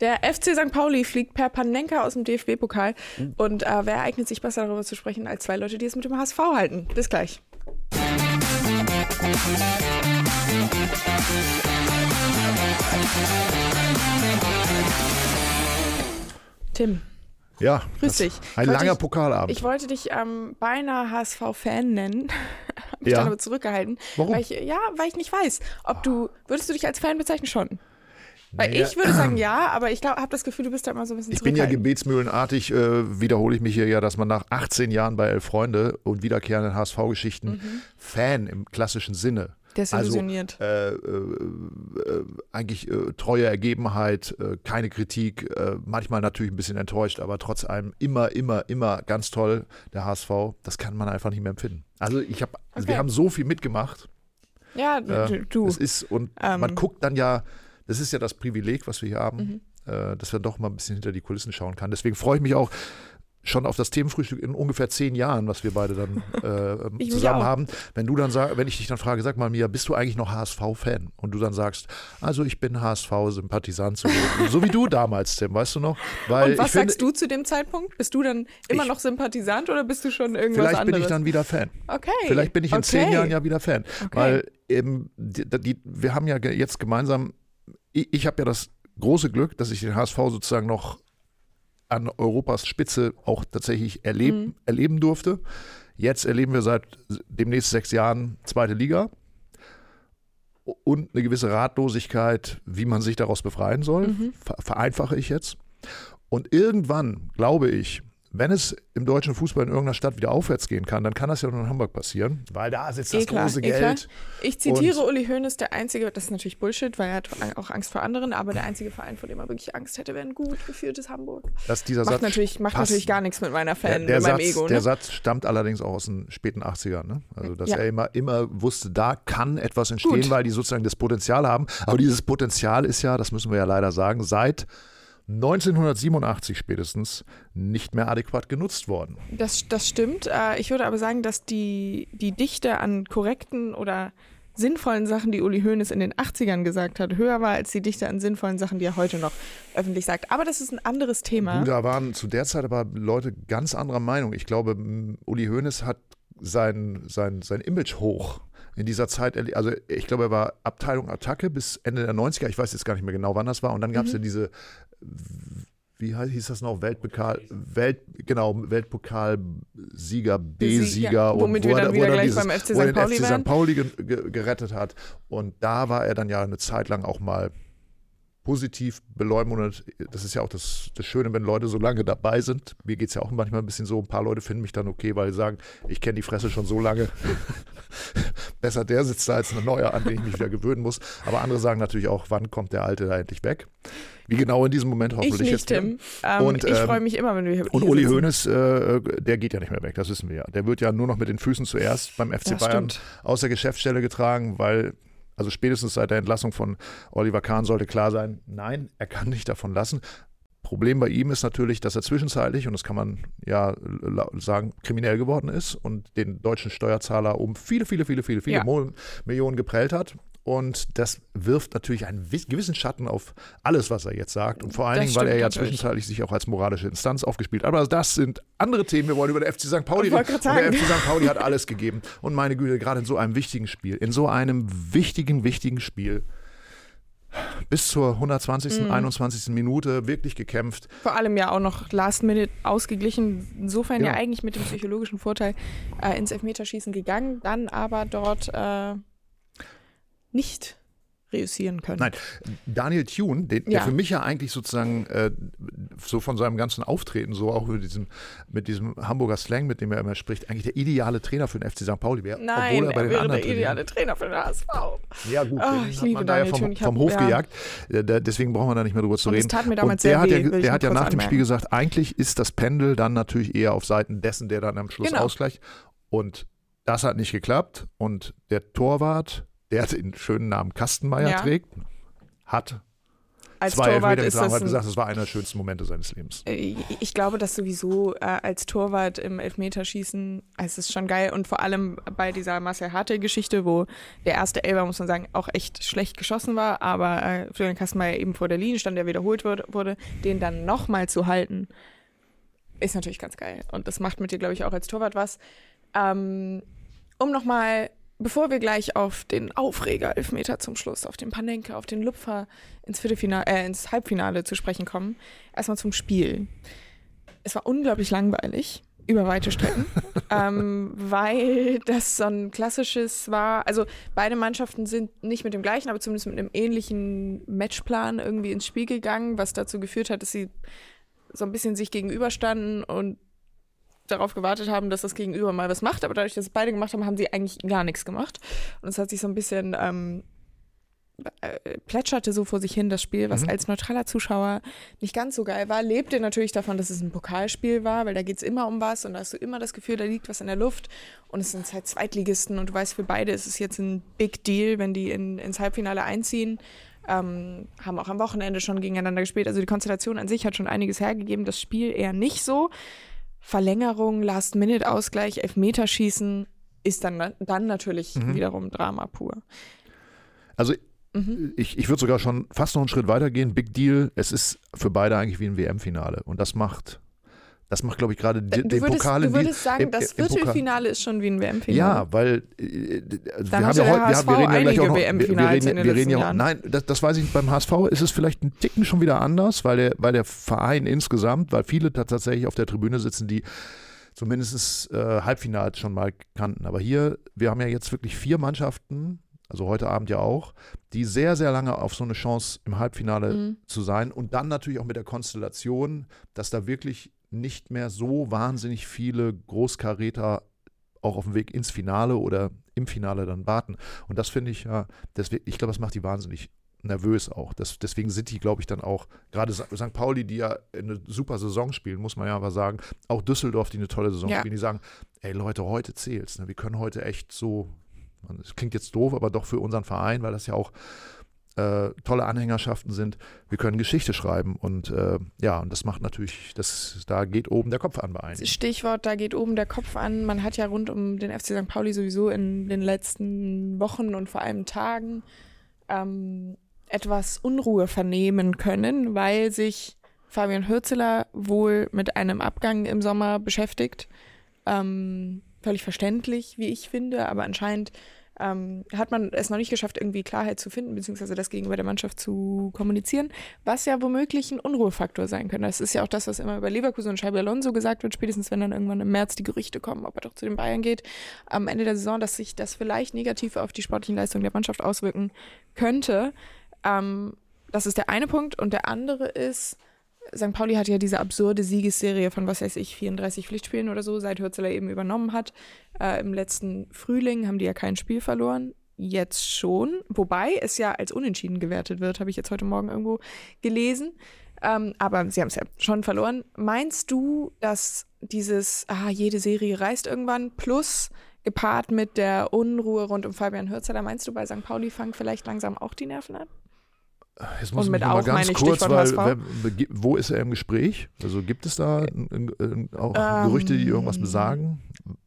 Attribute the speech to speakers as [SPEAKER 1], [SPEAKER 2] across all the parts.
[SPEAKER 1] Der FC St. Pauli fliegt per Panenka aus dem DFB-Pokal.
[SPEAKER 2] Hm.
[SPEAKER 1] Und äh, wer eignet sich besser darüber zu sprechen als zwei Leute, die es mit dem HSV halten? Bis gleich. Tim,
[SPEAKER 2] Ja,
[SPEAKER 1] Grüß dich.
[SPEAKER 2] Ein langer
[SPEAKER 1] ich-
[SPEAKER 2] Pokalabend.
[SPEAKER 1] ich wollte dich ähm, beinahe HSV-Fan nennen. Hab mich
[SPEAKER 2] Ja.
[SPEAKER 1] dann aber zurückgehalten.
[SPEAKER 2] Warum?
[SPEAKER 1] Weil ich, ja, weil ich nicht weiß, ob du, würdest du dich als Fan bezeichnen schon? Weil
[SPEAKER 2] Naja,
[SPEAKER 1] ich würde sagen ja, aber ich habe das Gefühl, du bist da immer so ein bisschen
[SPEAKER 2] Ich bin ja gebetsmühlenartig, äh, wiederhole ich mich hier ja, dass man nach 18 Jahren bei Elf Freunde und wiederkehrenden HSV-Geschichten
[SPEAKER 1] Mhm.
[SPEAKER 2] Fan im klassischen Sinne.
[SPEAKER 1] Desillusioniert.
[SPEAKER 2] Also, äh, äh, äh, eigentlich äh, treue Ergebenheit, äh, keine Kritik, manchmal natürlich ein bisschen enttäuscht, aber trotz allem immer, immer, immer ganz toll, der HSV. Das kann man einfach nicht mehr empfinden. Also ich habe, also
[SPEAKER 1] Okay.
[SPEAKER 2] wir haben so viel mitgemacht.
[SPEAKER 1] ja, du. du.
[SPEAKER 2] Es ist, und
[SPEAKER 1] Ähm.
[SPEAKER 2] man guckt dann ja, das ist ja das Privileg, was wir hier haben,
[SPEAKER 1] Mhm.
[SPEAKER 2] äh, dass man doch mal ein bisschen hinter die Kulissen schauen kann. Deswegen freue ich mich auch schon auf das Themenfrühstück in ungefähr zehn Jahren, was wir beide dann äh, zusammen haben. Wenn du dann sag, wenn ich dich dann frage, sag mal Mia, bist du eigentlich noch HSV-Fan? Und du dann sagst, also ich bin HSV-Sympathisant, so, so wie du damals, Tim, weißt du noch? Weil
[SPEAKER 1] Und was
[SPEAKER 2] ich finde,
[SPEAKER 1] sagst du zu dem Zeitpunkt? Bist du dann immer
[SPEAKER 2] Ich-
[SPEAKER 1] noch Sympathisant oder bist du schon irgendwas
[SPEAKER 2] Vielleicht
[SPEAKER 1] anderes?
[SPEAKER 2] bin ich dann wieder Fan.
[SPEAKER 1] okay.
[SPEAKER 2] Vielleicht bin ich in
[SPEAKER 1] okay.
[SPEAKER 2] zehn Jahren ja wieder Fan.
[SPEAKER 1] Okay.
[SPEAKER 2] Weil eben, die, die, wir haben ja jetzt gemeinsam, ich, ich habe ja das große Glück, dass ich den HSV sozusagen noch an Europas Spitze auch tatsächlich erleben,
[SPEAKER 1] Mhm.
[SPEAKER 2] erleben durfte. Jetzt erleben wir seit demnächst sechs Jahren zweite Liga und eine gewisse Ratlosigkeit, wie man sich daraus befreien soll.
[SPEAKER 1] Mhm.
[SPEAKER 2] Ver vereinfache ich jetzt. Und irgendwann, glaube ich, wenn es im deutschen Fußball in irgendeiner Stadt wieder aufwärts gehen kann, dann kann das ja nur in Hamburg passieren, weil da sitzt das
[SPEAKER 1] Eh klar,
[SPEAKER 2] große
[SPEAKER 1] eh klar.
[SPEAKER 2] Geld.
[SPEAKER 1] Ich zitiere Uli Hoeneß, der einzige, das ist natürlich Bullshit, weil er hat auch Angst vor anderen, aber der einzige Verein, vor dem er wirklich Angst hätte, wäre ein gut geführtes Hamburg.
[SPEAKER 2] Dass dieser
[SPEAKER 1] Macht
[SPEAKER 2] Satz
[SPEAKER 1] natürlich, macht
[SPEAKER 2] passt.
[SPEAKER 1] natürlich gar nichts mit meiner
[SPEAKER 2] Der,
[SPEAKER 1] Fan,
[SPEAKER 2] der,
[SPEAKER 1] mit meinem
[SPEAKER 2] Satz,
[SPEAKER 1] Ego.
[SPEAKER 2] der
[SPEAKER 1] Ne?
[SPEAKER 2] Satz stammt allerdings auch aus den späten 80ern. Ne? Also, dass
[SPEAKER 1] Ja.
[SPEAKER 2] er immer, immer wusste, da kann etwas entstehen,
[SPEAKER 1] Gut.
[SPEAKER 2] weil die sozusagen das Potenzial haben. Aber dieses Potenzial ist ja, das müssen wir ja leider sagen, seit 1987 spätestens nicht mehr adäquat genutzt worden.
[SPEAKER 1] Das, das stimmt. Äh, Ich würde aber sagen, dass die, die Dichte an korrekten oder sinnvollen Sachen, die Uli Hoeneß in den 80ern gesagt hat, höher war als die Dichte an sinnvollen Sachen, die er heute noch öffentlich sagt. Aber das ist ein anderes Thema.
[SPEAKER 2] Du, da waren zu der Zeit aber Leute ganz anderer Meinung. Ich glaube, Uli Hoeneß hat sein, sein, sein Image hoch in dieser Zeit, also ich glaube, er war Abteilung Attacke bis Ende der 90er, ich weiß jetzt gar nicht mehr genau, wann das war. Und dann gab es
[SPEAKER 1] Mhm.
[SPEAKER 2] ja diese, wie heißt, hieß das noch, Weltpokal, Welt, genau, Weltpokalsieger, B-Sieger
[SPEAKER 1] Ja,
[SPEAKER 2] und
[SPEAKER 1] womit
[SPEAKER 2] wo
[SPEAKER 1] wir
[SPEAKER 2] er,
[SPEAKER 1] dann wieder
[SPEAKER 2] er
[SPEAKER 1] gleich
[SPEAKER 2] dieses,
[SPEAKER 1] beim FC St. Pauli
[SPEAKER 2] FC. St. Pauli ge ge gerettet hat. Und da war er dann ja eine Zeit lang auch mal positiv beleumundet. Das ist ja auch das, das Schöne, wenn Leute so lange dabei sind. Mir geht es ja auch manchmal ein bisschen so. Ein paar Leute finden mich dann okay, weil sie sagen, ich kenne die Fresse schon so lange. Besser der sitzt da als ein neuer, an den ich mich wieder gewöhnen muss. Aber andere sagen natürlich auch, wann kommt der Alte da endlich weg? Wie genau in diesem Moment
[SPEAKER 1] ich
[SPEAKER 2] hoffentlich
[SPEAKER 1] nicht,
[SPEAKER 2] jetzt.
[SPEAKER 1] Tim. Ähm,
[SPEAKER 2] Und,
[SPEAKER 1] ich
[SPEAKER 2] ähm,
[SPEAKER 1] freue mich immer, wenn wir hier
[SPEAKER 2] Und Uli
[SPEAKER 1] sitzen.
[SPEAKER 2] Hoeneß, äh, der geht ja nicht mehr weg, das wissen wir ja. Der wird ja nur noch mit den Füßen zuerst beim FC
[SPEAKER 1] Das
[SPEAKER 2] Bayern
[SPEAKER 1] stimmt.
[SPEAKER 2] aus der Geschäftsstelle getragen, weil, also spätestens seit der Entlassung von Oliver Kahn sollte klar sein, nein, er kann nicht davon lassen. Problem bei ihm ist natürlich, dass er zwischenzeitlich, und das kann man ja sagen, kriminell geworden ist und den deutschen Steuerzahler um viele, viele, viele, viele, viele
[SPEAKER 1] Ja.
[SPEAKER 2] Millionen geprellt hat. Und das wirft natürlich einen wiss- gewissen Schatten auf alles, was er jetzt sagt. Und vor allen
[SPEAKER 1] Das
[SPEAKER 2] Dingen, weil er ja
[SPEAKER 1] natürlich.
[SPEAKER 2] zwischenzeitlich sich auch als moralische Instanz aufgespielt hat. Aber das sind andere Themen. Wir wollen über den FC St. Pauli reden. Und der. FC St. Pauli hat alles gegeben. Und meine Güte, gerade in so einem wichtigen Spiel, in so einem wichtigen, wichtigen Spiel, bis zur 120.,
[SPEAKER 1] Mhm.
[SPEAKER 2] 21. Minute wirklich gekämpft.
[SPEAKER 1] Vor allem ja auch noch Last Minute ausgeglichen. Insofern ja,
[SPEAKER 2] Ja.
[SPEAKER 1] eigentlich mit dem psychologischen Vorteil äh, ins Elfmeterschießen gegangen, dann aber dort äh, nicht reüssieren können.
[SPEAKER 2] Nein, Daniel Thune, den,
[SPEAKER 1] Ja.
[SPEAKER 2] der für mich ja eigentlich sozusagen äh, so von seinem ganzen Auftreten, so auch mit diesem, mit diesem Hamburger Slang, mit dem er immer spricht, eigentlich der ideale Trainer für den FC St. Pauli wäre.
[SPEAKER 1] Nein,
[SPEAKER 2] obwohl er bei
[SPEAKER 1] er
[SPEAKER 2] den
[SPEAKER 1] wäre der ideale Trainer für den HSV.
[SPEAKER 2] Ja gut, den
[SPEAKER 1] ich
[SPEAKER 2] hat
[SPEAKER 1] liebe
[SPEAKER 2] man da ja
[SPEAKER 1] Daniel
[SPEAKER 2] vom.
[SPEAKER 1] Ich hab-
[SPEAKER 2] vom Hof
[SPEAKER 1] ja.
[SPEAKER 2] gejagt. Äh, da- Deswegen brauchen wir da nicht mehr drüber zu reden.
[SPEAKER 1] tat mir damals
[SPEAKER 2] Und der
[SPEAKER 1] sehr
[SPEAKER 2] hat
[SPEAKER 1] weh,
[SPEAKER 2] ja, der hat ja nach dem Spiel
[SPEAKER 1] anmerken.
[SPEAKER 2] gesagt, eigentlich ist das Pendel dann natürlich eher auf Seiten dessen, der dann am Schluss
[SPEAKER 1] Genau.
[SPEAKER 2] ausgleicht. Und das hat nicht geklappt. Und der Torwart, der den schönen Namen Kastenmeier
[SPEAKER 1] Ja.
[SPEAKER 2] trägt, hat
[SPEAKER 1] als
[SPEAKER 2] Zwei
[SPEAKER 1] Torwart
[SPEAKER 2] Elfmeter getragen, hat gesagt, das war einer der schönsten Momente seines Lebens.
[SPEAKER 1] äh, ich glaube, dass sowieso äh, als Torwart im Elfmeterschießen, es ist schon geil und vor allem bei dieser Marcel Harte-Geschichte, wo der erste Elber, muss man sagen, auch echt schlecht geschossen war, aber äh, Florian Kastenmeier eben vor der Linie stand, der wiederholt wurde, wurde den dann nochmal zu halten, ist natürlich ganz geil und das macht mit dir, glaube ich, auch als Torwart was. Ähm, um nochmal, bevor wir gleich auf den Aufreger Elfmeter zum Schluss, auf den Panenka, auf den Lupfer ins, Viertelfinale, äh, ins Halbfinale zu sprechen kommen, erstmal zum Spiel. Es war unglaublich langweilig über weite Strecken, ähm, weil das so ein klassisches war. Also beide Mannschaften sind nicht mit dem gleichen, aber zumindest mit einem ähnlichen Matchplan irgendwie ins Spiel gegangen, was dazu geführt hat, dass sie so ein bisschen sich gegenüberstanden und darauf gewartet haben, dass das Gegenüber mal was macht, aber dadurch, dass beide gemacht haben, haben sie eigentlich gar nichts gemacht. Und es hat sich so ein bisschen ähm, äh, plätscherte so vor sich hin das Spiel, was
[SPEAKER 2] Mhm.
[SPEAKER 1] als neutraler Zuschauer nicht ganz so geil war. Lebte natürlich davon, dass es ein Pokalspiel war, weil da geht es immer um was und da hast du immer das Gefühl, da liegt was in der Luft und es sind halt Zweitligisten und du weißt, für beide ist es jetzt ein Big Deal, wenn die in, ins Halbfinale einziehen. Ähm, haben auch am Wochenende schon gegeneinander gespielt. Also die Konstellation an sich hat schon einiges hergegeben, das Spiel eher nicht so. Verlängerung, Last-Minute-Ausgleich, Elfmeterschießen ist dann, dann natürlich
[SPEAKER 2] Mhm.
[SPEAKER 1] wiederum Drama pur.
[SPEAKER 2] Also
[SPEAKER 1] Mhm.
[SPEAKER 2] ich, ich würde sogar schon fast noch einen Schritt weiter gehen. Big Deal. Es ist für beide eigentlich wie ein WM-Finale. Und das macht, das macht, glaube ich, gerade
[SPEAKER 1] Äh,
[SPEAKER 2] den
[SPEAKER 1] Du würdest,
[SPEAKER 2] Pokal
[SPEAKER 1] du
[SPEAKER 2] in die-
[SPEAKER 1] würdest sagen, das Viertelfinale ist schon wie ein WM-Finale.
[SPEAKER 2] Ja, weil äh, also wir haben ja heute, wir, wir reden ja gleich auch noch, wir, wir reden, wir reden ja auch,
[SPEAKER 1] Jahren.
[SPEAKER 2] nein, das, das weiß ich nicht, beim HSV ist es vielleicht ein Ticken schon wieder anders, weil der, weil der Verein insgesamt, weil viele tatsächlich auf der Tribüne sitzen, die zumindest äh, Halbfinals schon mal kannten. Aber hier, wir haben ja jetzt wirklich vier Mannschaften, also heute Abend ja auch, die sehr, sehr lange auf so eine Chance im Halbfinale
[SPEAKER 1] Mhm.
[SPEAKER 2] zu sein und dann natürlich auch mit der Konstellation, dass da wirklich nicht mehr so wahnsinnig viele Großkaräter auch auf dem Weg ins Finale oder im Finale dann warten. Und das finde ich ja, deswegen, ich glaube, das macht die wahnsinnig nervös auch. Das, deswegen sind die, glaube ich, dann auch, gerade St. Pauli, die ja eine super Saison spielen, muss man ja aber sagen, auch Düsseldorf, die eine tolle Saison
[SPEAKER 1] Ja.
[SPEAKER 2] spielen, die sagen, ey Leute, heute zählt's. Ne? Wir können heute echt so, es klingt jetzt doof, aber doch für unseren Verein, weil das ja auch äh, tolle Anhängerschaften sind. Wir können Geschichte schreiben und äh, ja, und das macht natürlich, das, da geht oben der Kopf an bei einigen.
[SPEAKER 1] Stichwort, da geht oben der Kopf an. Man hat ja rund um den FC St. Pauli sowieso in den letzten Wochen und vor allem Tagen ähm, etwas Unruhe vernehmen können, weil sich Fabian Hürzeler wohl mit einem Abgang im Sommer beschäftigt. Ähm, völlig verständlich, wie ich finde, aber anscheinend ähm, hat man es noch nicht geschafft, irgendwie Klarheit zu finden, beziehungsweise das gegenüber der Mannschaft zu kommunizieren, was ja womöglich ein Unruhefaktor sein könnte. Das ist ja auch das, was immer über Leverkusen und Xabi Alonso gesagt wird, spätestens wenn dann irgendwann im März die Gerüchte kommen, ob er doch zu den Bayern geht, am Ende der Saison, dass sich das vielleicht negativ auf die sportlichen Leistungen der Mannschaft auswirken könnte. Ähm, das ist der eine Punkt. Und der andere ist, St. Pauli hat ja diese absurde Siegesserie von, was weiß ich, 34 Pflichtspielen oder so, seit Hürzeler eben übernommen hat. Äh, Im letzten Frühling haben die ja kein Spiel verloren. Jetzt schon. Wobei es ja als unentschieden gewertet wird, habe ich jetzt heute Morgen irgendwo gelesen. Ähm, aber sie haben es ja schon verloren. Meinst du, dass dieses, ah, jede Serie reißt irgendwann, plus gepaart mit der Unruhe rund um Fabian Hürzeler, meinst du, bei St. Pauli fangen vielleicht langsam auch die Nerven an?
[SPEAKER 2] Jetzt
[SPEAKER 1] Und mit
[SPEAKER 2] ich mal
[SPEAKER 1] auch meine ich Stichwort
[SPEAKER 2] weil, wer- wo ist er im Gespräch? Also gibt es da auch Gerüchte, die irgendwas
[SPEAKER 1] Ähm,
[SPEAKER 2] besagen?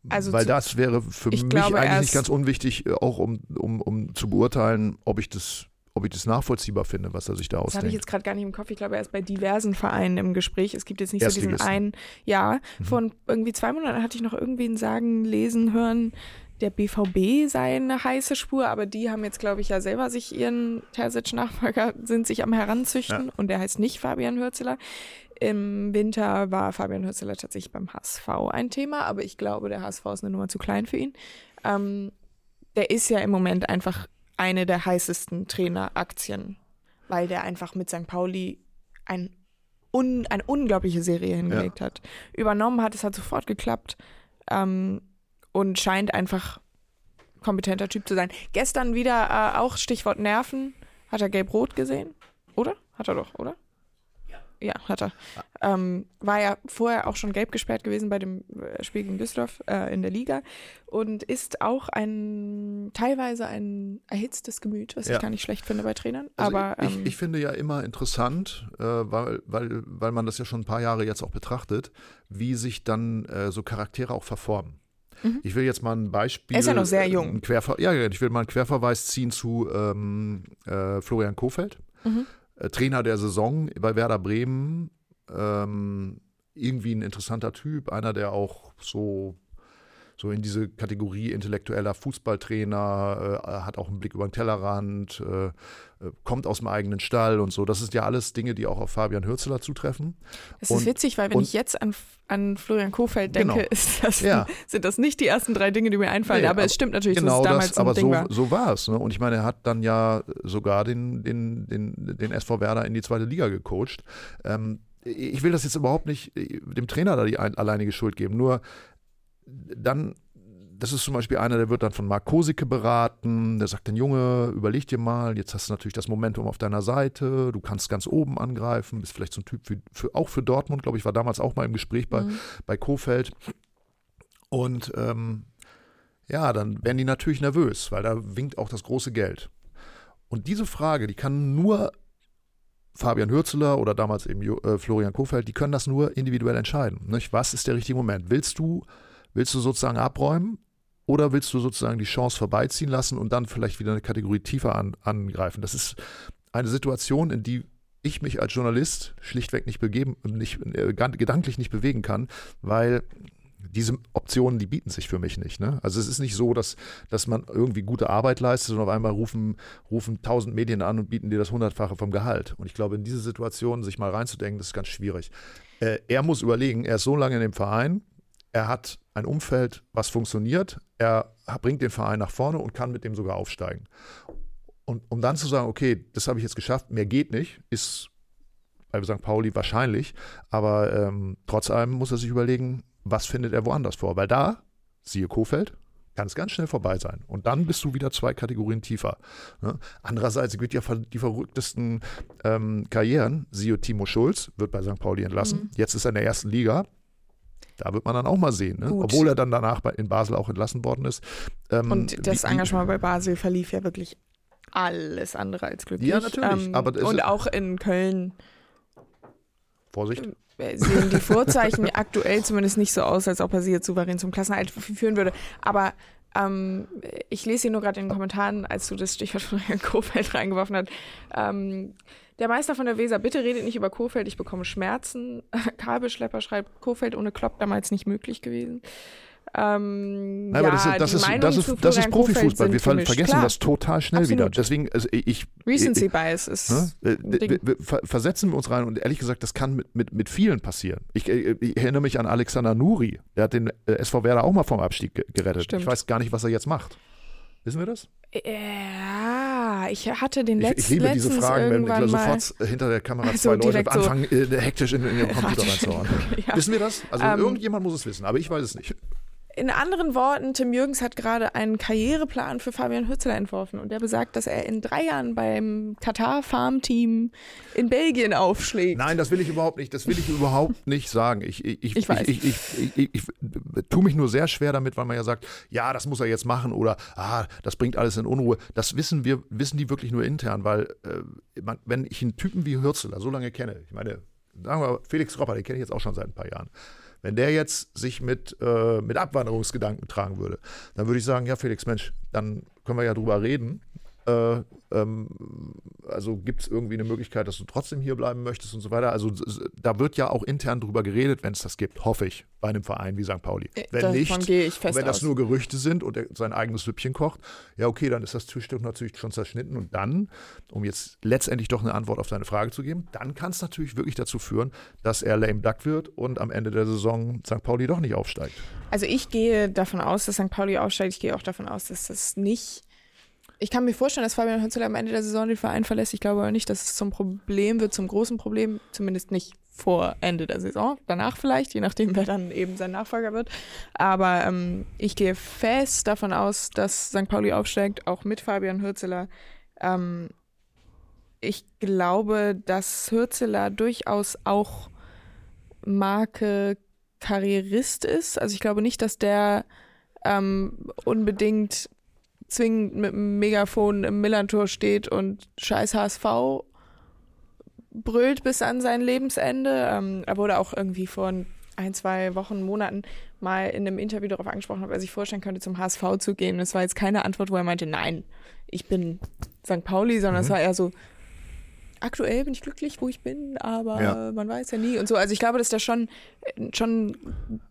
[SPEAKER 1] also
[SPEAKER 2] weil
[SPEAKER 1] zu-
[SPEAKER 2] das wäre für
[SPEAKER 1] ich
[SPEAKER 2] mich
[SPEAKER 1] glaube,
[SPEAKER 2] eigentlich nicht ganz unwichtig, äh, auch um, um, um zu beurteilen, ob ich das ob ich das nachvollziehbar finde, was er sich da
[SPEAKER 1] Das habe ich
[SPEAKER 2] ausdenkt.
[SPEAKER 1] jetzt gerade gar nicht im Kopf. Ich glaube, er ist bei diversen Vereinen im Gespräch. Es gibt jetzt nicht so diesen einen. Ja,
[SPEAKER 2] Mhm.
[SPEAKER 1] von irgendwie zwei Monaten hatte ich noch irgendwen sagen, lesen, hören, der BVB sei eine heiße Spur, aber die haben jetzt, glaube ich, ja selber sich ihren Terzic-Nachfolger, sind sich am heranzüchten und der heißt nicht Fabian Hürzeler. Im Winter war Fabian Hürzeler tatsächlich beim HSV ein Thema, aber ich glaube, der HSV ist eine Nummer zu klein für ihn. Ähm, der ist ja im Moment einfach eine der heißesten Traineraktien, weil der einfach mit St. Pauli ein un, eine unglaubliche Serie hingelegt hat. Übernommen hat, es hat sofort geklappt ähm, und scheint einfach kompetenter Typ zu sein. Gestern wieder äh, auch Stichwort Nerven. Hat er gelb-rot gesehen? Oder? Hat er doch, oder? Ja, hat er. Ähm, war ja vorher auch schon gelb gesperrt gewesen bei dem äh, Spiel gegen Düsseldorf äh, in der Liga und ist auch ein teilweise ein erhitztes Gemüt, was
[SPEAKER 2] Ja.
[SPEAKER 1] ich gar nicht schlecht finde bei Trainern.
[SPEAKER 2] Also
[SPEAKER 1] Aber
[SPEAKER 2] ich,
[SPEAKER 1] ähm,
[SPEAKER 2] ich finde ja immer interessant, äh, weil, weil, weil man das ja schon ein paar Jahre jetzt auch betrachtet, wie sich dann äh, so Charaktere auch verformen.
[SPEAKER 1] Mhm.
[SPEAKER 2] Ich will jetzt mal ein Beispiel.
[SPEAKER 1] Er ist ja noch sehr
[SPEAKER 2] äh,
[SPEAKER 1] jung.
[SPEAKER 2] Querver ja, ja, ich will mal einen Querverweis ziehen zu ähm, äh, Florian Kofeld,
[SPEAKER 1] Mhm.
[SPEAKER 2] äh, Trainer der Saison bei Werder Bremen. Ähm, irgendwie ein interessanter Typ, einer, der auch so so in diese Kategorie intellektueller Fußballtrainer, äh, hat auch einen Blick über den Tellerrand, äh, äh, kommt aus dem eigenen Stall und so. Das ist ja alles Dinge, die auch auf Fabian Hürzeler zutreffen.
[SPEAKER 1] es ist witzig, weil wenn ich jetzt an, an Florian Kofeld denke,
[SPEAKER 2] Genau.
[SPEAKER 1] das,
[SPEAKER 2] Ja.
[SPEAKER 1] sind das nicht die ersten drei Dinge, die mir einfallen.
[SPEAKER 2] Nee,
[SPEAKER 1] aber,
[SPEAKER 2] aber
[SPEAKER 1] es stimmt natürlich,
[SPEAKER 2] genau
[SPEAKER 1] dass es damals
[SPEAKER 2] das, aber
[SPEAKER 1] ein Ding
[SPEAKER 2] so,
[SPEAKER 1] war.
[SPEAKER 2] so war es. Ne? Und ich meine, er hat dann ja sogar den, den, den, den SV Werder in die zweite Liga gecoacht. Ähm, ich will das jetzt überhaupt nicht äh, dem Trainer da die ein, alleinige Schuld geben. Nur dann, das ist zum Beispiel einer, der wird dann von Marc Kosicke beraten, der sagt dann, Junge, überleg dir mal, jetzt hast du natürlich das Momentum auf deiner Seite, du kannst ganz oben angreifen, bist vielleicht so ein Typ für, für, auch für Dortmund, glaube ich, war damals auch mal im Gespräch bei,
[SPEAKER 1] Mhm.
[SPEAKER 2] bei Kofeld. Und ähm, ja, dann werden die natürlich nervös, weil da winkt auch das große Geld. Und diese Frage, die kann nur Fabian Hürzeler oder damals eben äh, Florian Kofeld, die können das nur individuell entscheiden. Nicht? Was ist der richtige Moment? Willst du, willst du sozusagen abräumen oder willst du sozusagen die Chance vorbeiziehen lassen und dann vielleicht wieder eine Kategorie tiefer an, angreifen? Das ist eine Situation, in die ich mich als Journalist schlichtweg nicht begeben, nicht, äh, gedanklich nicht bewegen kann, weil diese Optionen, die bieten sich für mich nicht. Ne? Also es ist nicht so, dass, dass man irgendwie gute Arbeit leistet und auf einmal rufen, rufen tausend Medien an und bieten dir das Hundertfache vom Gehalt. Und ich glaube, in diese Situation sich mal reinzudenken, das ist ganz schwierig. Äh, er muss überlegen, er ist so lange in dem Verein, er hat ein Umfeld, was funktioniert, er bringt den Verein nach vorne und kann mit dem sogar aufsteigen. Und um dann zu sagen, okay, das habe ich jetzt geschafft, mehr geht nicht, ist bei St. Pauli wahrscheinlich, aber ähm, trotz allem muss er sich überlegen, was findet er woanders vor, weil da, siehe Kofeld, kann es ganz schnell vorbei sein. Und dann bist du wieder zwei Kategorien tiefer. Ne? Andererseits gibt ja die verrücktesten ähm, Karrieren, siehe Timo Schulz, wird bei St. Pauli entlassen,
[SPEAKER 1] Mhm.
[SPEAKER 2] jetzt ist er in der ersten Liga. Da wird man dann auch mal sehen, ne? Obwohl er dann danach bei, in Basel auch entlassen worden ist. Ähm,
[SPEAKER 1] Und das Engagement bei Basel verlief ja wirklich alles andere als glücklich.
[SPEAKER 2] Ja, natürlich, aber das
[SPEAKER 1] und auch in Köln
[SPEAKER 2] Vorsicht.
[SPEAKER 1] äh, sehen die Vorzeichen aktuell zumindest nicht so aus, als ob er sie jetzt souverän zum Klassenerhalt führen würde. Aber ähm, ich lese hier nur gerade in den Kommentaren, als du das Stichwort von Herrn Kofeld reingeworfen hast. Ähm, der Meister von der Weser, bitte redet nicht über Kofeld, ich bekomme Schmerzen. Kabelschlepper schreibt, Kofeld ohne Klopp damals nicht möglich gewesen. Ähm,
[SPEAKER 2] Nein, aber
[SPEAKER 1] ja,
[SPEAKER 2] das, ist- das, ist, das, ist, das ist Profifußball. Wir vergessen
[SPEAKER 1] Klar,
[SPEAKER 2] das total schnell wieder.
[SPEAKER 1] Absolut.
[SPEAKER 2] Deswegen, also ich,
[SPEAKER 1] Recency Bias ist
[SPEAKER 2] Ne? Äh, versetzen wir uns rein und ehrlich gesagt, das kann mit, mit, mit vielen passieren. Ich, äh, ich erinnere mich an Alexander Nuri, der hat den SV Werder auch mal vom Abstieg ge gerettet.
[SPEAKER 1] Stimmt.
[SPEAKER 2] Ich weiß gar nicht, was er jetzt macht. Wissen wir das?
[SPEAKER 1] Ja, ich hatte den
[SPEAKER 2] Ich,
[SPEAKER 1] letzten
[SPEAKER 2] ich liebe diese Fragen, wenn
[SPEAKER 1] mal.
[SPEAKER 2] sofort hinter der Kamera
[SPEAKER 1] So
[SPEAKER 2] zwei Leute
[SPEAKER 1] direkt so-
[SPEAKER 2] anfangen, äh, hektisch in, in ihren Computer reinzuhauen.
[SPEAKER 1] Ja.
[SPEAKER 2] Wissen wir das? Also
[SPEAKER 1] Ähm,
[SPEAKER 2] irgendjemand muss es wissen, aber ich weiß es nicht.
[SPEAKER 1] In anderen Worten, Tim Jürgens hat gerade einen Karriereplan für Fabian Hützeler entworfen und der besagt, dass er in drei Jahren beim Katar Farm Team in Belgien aufschlägt.
[SPEAKER 2] Nein, das will ich überhaupt nicht. Das will ich überhaupt nicht sagen. Ich, ich, ich,
[SPEAKER 1] Ich weiß.
[SPEAKER 2] Ich, ich, ich, ich, tue mich nur sehr schwer damit, weil man ja sagt, ja, das muss er jetzt machen oder ah, das bringt alles in Unruhe. Das wissen wir, wissen die wirklich nur intern, weil äh, man, wenn ich einen Typen wie Hürzeler so lange kenne, ich meine, sagen wir mal, Felix Ropper, den kenne ich jetzt auch schon seit ein paar Jahren. Wenn der jetzt sich mit, äh, mit Abwanderungsgedanken tragen würde, dann würde ich sagen, ja, Felix, Mensch, dann können wir ja drüber reden. Äh, ähm, also gibt es irgendwie eine Möglichkeit, dass du trotzdem hier bleiben möchtest und so weiter. Also da wird ja auch intern drüber geredet, wenn es das gibt, hoffe ich, bei einem Verein wie St. Pauli.
[SPEAKER 1] Äh,
[SPEAKER 2] Wenn
[SPEAKER 1] Davon
[SPEAKER 2] nicht, wenn das
[SPEAKER 1] aus.
[SPEAKER 2] nur Gerüchte sind und er sein eigenes Süppchen kocht, ja okay, dann ist das Tischstück natürlich schon zerschnitten und dann, um jetzt letztendlich doch eine Antwort auf deine Frage zu geben, dann kann es natürlich wirklich dazu führen, dass er lame duck wird und am Ende der Saison St. Pauli doch nicht aufsteigt.
[SPEAKER 1] Also ich gehe davon aus, dass St. Pauli aufsteigt. Ich gehe auch davon aus, dass das nicht. Ich kann mir vorstellen, dass Fabian Hünzeler am Ende der Saison den Verein verlässt. Ich glaube aber nicht, dass es zum Problem wird, zum großen Problem. Zumindest nicht vor Ende der Saison. Danach vielleicht, je nachdem, wer dann eben sein Nachfolger wird. Aber ähm, ich gehe fest davon aus, dass St. Pauli aufsteigt, auch mit Fabian Hürzeler. Ähm, ich glaube, dass Hürzeler durchaus auch Marke Karrierist ist. Also ich glaube nicht, dass der ähm, unbedingt zwingend mit einem Megafon im Millantor steht und scheiß HSV brüllt bis an sein Lebensende. Ähm, er wurde auch irgendwie vor ein, zwei Wochen, Monaten mal in einem Interview darauf angesprochen, ob er sich vorstellen könnte, zum HSV zu gehen. Es war jetzt keine Antwort, wo er meinte, nein, ich bin St. Pauli, sondern mhm. es war eher so, aktuell bin ich glücklich, wo ich bin, aber ja. man weiß ja nie und so. Also ich glaube, dass da schon, schon.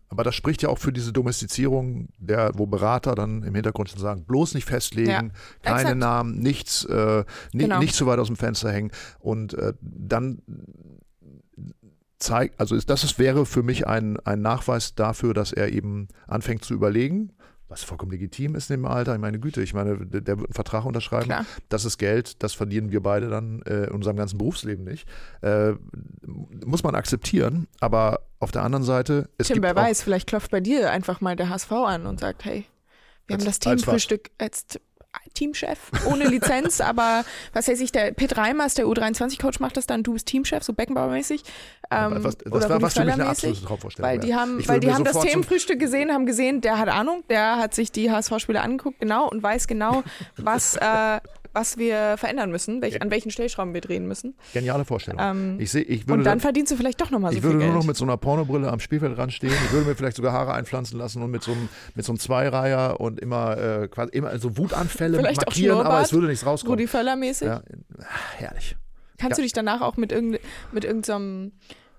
[SPEAKER 2] Aber das spricht ja auch für diese Domestizierung, der, wo Berater dann im Hintergrund schon sagen, bloß nicht festlegen, ja, keine exakt. Namen, nichts, äh, ni genau. nicht zu weit aus dem Fenster hängen. Und äh, dann zeigt, also ist, das ist, wäre für mich ein, ein Nachweis dafür, dass er eben anfängt zu überlegen, was vollkommen legitim ist in dem Alter. Ich meine, Güte, ich meine, der wird einen Vertrag unterschreiben. Klar. Das ist Geld, das verdienen wir beide dann äh, in unserem ganzen Berufsleben nicht. Äh, muss man akzeptieren, aber auf der anderen Seite.
[SPEAKER 1] Es Tim, wer weiß, vielleicht klopft bei dir einfach mal der HSV an und sagt: Hey, wir als, haben das Teamfrühstück als Teamchef ohne Lizenz, aber was weiß ich, der Pit Reimers, der U23-Coach, macht das dann, du bist Teamchef, so Beckenbauer-mäßig. Ähm,
[SPEAKER 2] das oder war was für mich eine absolute Traumvorstellung.
[SPEAKER 1] Weil die haben, weil die haben das Themenfrühstück gesehen, haben gesehen, der hat Ahnung, der hat sich die HSV-Spiele angeguckt, genau, und weiß genau, was, äh, was wir verändern müssen, welch, an welchen Stellschrauben wir drehen müssen.
[SPEAKER 2] Geniale Vorstellung. Ähm,
[SPEAKER 1] ich seh, ich und dann, verdienst du vielleicht doch nochmal so
[SPEAKER 2] viel Ich würde nur noch mit so einer Pornobrille am Spielfeld ranstehen. Ich würde mir vielleicht sogar Haare einpflanzen lassen und mit so einem, mit so einem Zweireiher und immer, äh, quasi immer so Wutanfälle vielleicht markieren, aber es würde nichts rauskommen.
[SPEAKER 1] Rudi Völler-mäßig.
[SPEAKER 2] Ja, herrlich.
[SPEAKER 1] Kannst ja. du dich danach auch mit, irgend, mit irgendeinem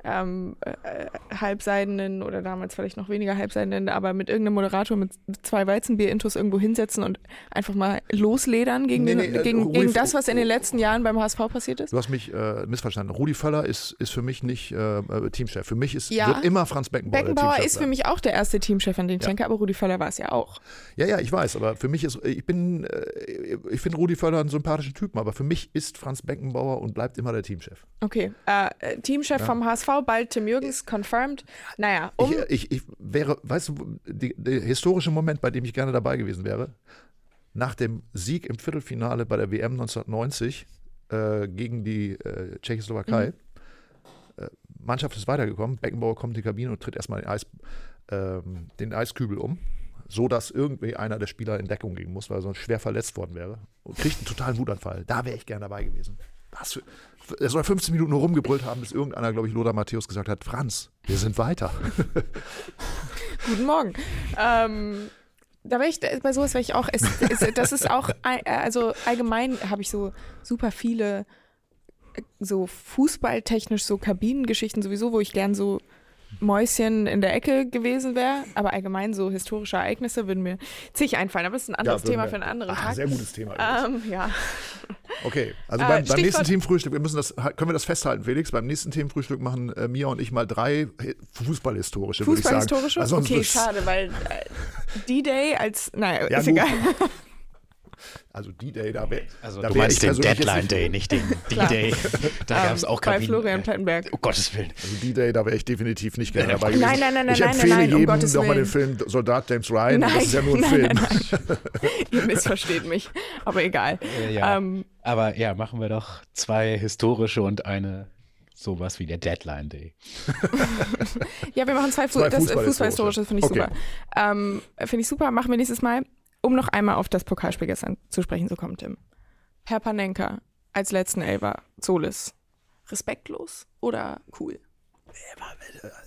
[SPEAKER 1] ähm, äh, halbseidenen oder damals vielleicht noch weniger halbseidenen, aber mit irgendeinem Moderator mit zwei Weizenbier-Intos irgendwo hinsetzen und einfach mal losledern gegen, nee, den, nee, gegen, Rudi, gegen das, was in den letzten Jahren beim HSV passiert ist?
[SPEAKER 2] Du hast mich äh, missverstanden. Rudi Völler ist, ist für mich nicht äh, äh Teamchef. Für mich ist, ja. wird immer Franz Beckenbauer
[SPEAKER 1] Beckenbauer ist für mich auch der erste Teamchef, an den ich ja. denke, aber Rudi Völler war es ja auch.
[SPEAKER 2] Ja, ja, ich weiß, aber für mich ist, ich bin, äh, ich finde Rudi Völler einen sympathischen Typen, aber für mich ist Franz Beckenbauer und bleibt immer der Teamchef.
[SPEAKER 1] Okay, äh, Teamchef ja. vom HSV bald Tim Jürgens, confirmed. Naja,
[SPEAKER 2] um ich, ich, ich wäre, weißt du, der historische Moment, bei dem ich gerne dabei gewesen wäre, nach dem Sieg im Viertelfinale bei der WM 1990 äh, gegen die äh, Tschechoslowakei. Mhm. Äh, Mannschaft ist weitergekommen, Beckenbauer kommt in die Kabine und tritt erstmal den, Eis, ähm, den Eiskübel um so dass irgendwie einer der Spieler in Deckung gehen muss, weil er sonst schwer verletzt worden wäre. Und kriegt einen totalen Wutanfall. Da wäre ich gerne dabei gewesen. Was für, er soll 15 Minuten nur rumgebrüllt haben, bis irgendeiner, glaube ich, Lothar Matthäus gesagt hat: Franz, wir sind weiter.
[SPEAKER 1] Guten Morgen. Ähm, da wäre ich, bei sowas wäre ich auch, es, es, das ist auch, also allgemein habe ich so super viele so fußballtechnisch so Kabinengeschichten sowieso, wo ich gern so Mäuschen in der Ecke gewesen wäre, aber allgemein so historische Ereignisse würden mir zig einfallen. Aber das ist ein anderes ja, Thema für einen anderen Ach, Tag.
[SPEAKER 2] Sehr gutes Thema.
[SPEAKER 1] Ähm, ja.
[SPEAKER 2] Okay, also beim, äh, beim nächsten Teamfrühstück, wir müssen das, können wir das festhalten, Felix? Beim nächsten Teamfrühstück machen äh, Mia und ich mal drei Fußballhistorische.
[SPEAKER 1] Fußballhistorische? Also okay, schade, weil äh, D-Day als, naja, ja, ist gut. egal.
[SPEAKER 2] Also D-Day, da wäre.
[SPEAKER 3] Also da du meinst den Deadline Day, nicht den D-Day. da um, gab es auch
[SPEAKER 1] Kabinen. Bei Florian Plattenberg.
[SPEAKER 3] Oh Gottes Willen.
[SPEAKER 2] Also D-Day, da wäre ich definitiv nicht gerne dabei gewesen.
[SPEAKER 1] Nein, nein, nein, nein,
[SPEAKER 2] ich empfehle
[SPEAKER 1] nein, nein,
[SPEAKER 2] jedem um nochmal den Film Soldat James Ryan. Nein, das ist ja nur ein nein, Film. Nein, nein.
[SPEAKER 1] Ihr missversteht mich, aber egal.
[SPEAKER 3] Ja, ähm, aber ja, machen wir doch zwei historische und eine sowas wie der Deadline Day.
[SPEAKER 1] ja, wir machen zwei, Fu zwei das Fußballhistorische, finde ich okay. super. Ähm, finde ich super, machen wir nächstes Mal um noch einmal auf das Pokalspiel gestern zu sprechen zu kommen, Tim. Herr Panenka als letzten Elber, Solis. Respektlos oder cool?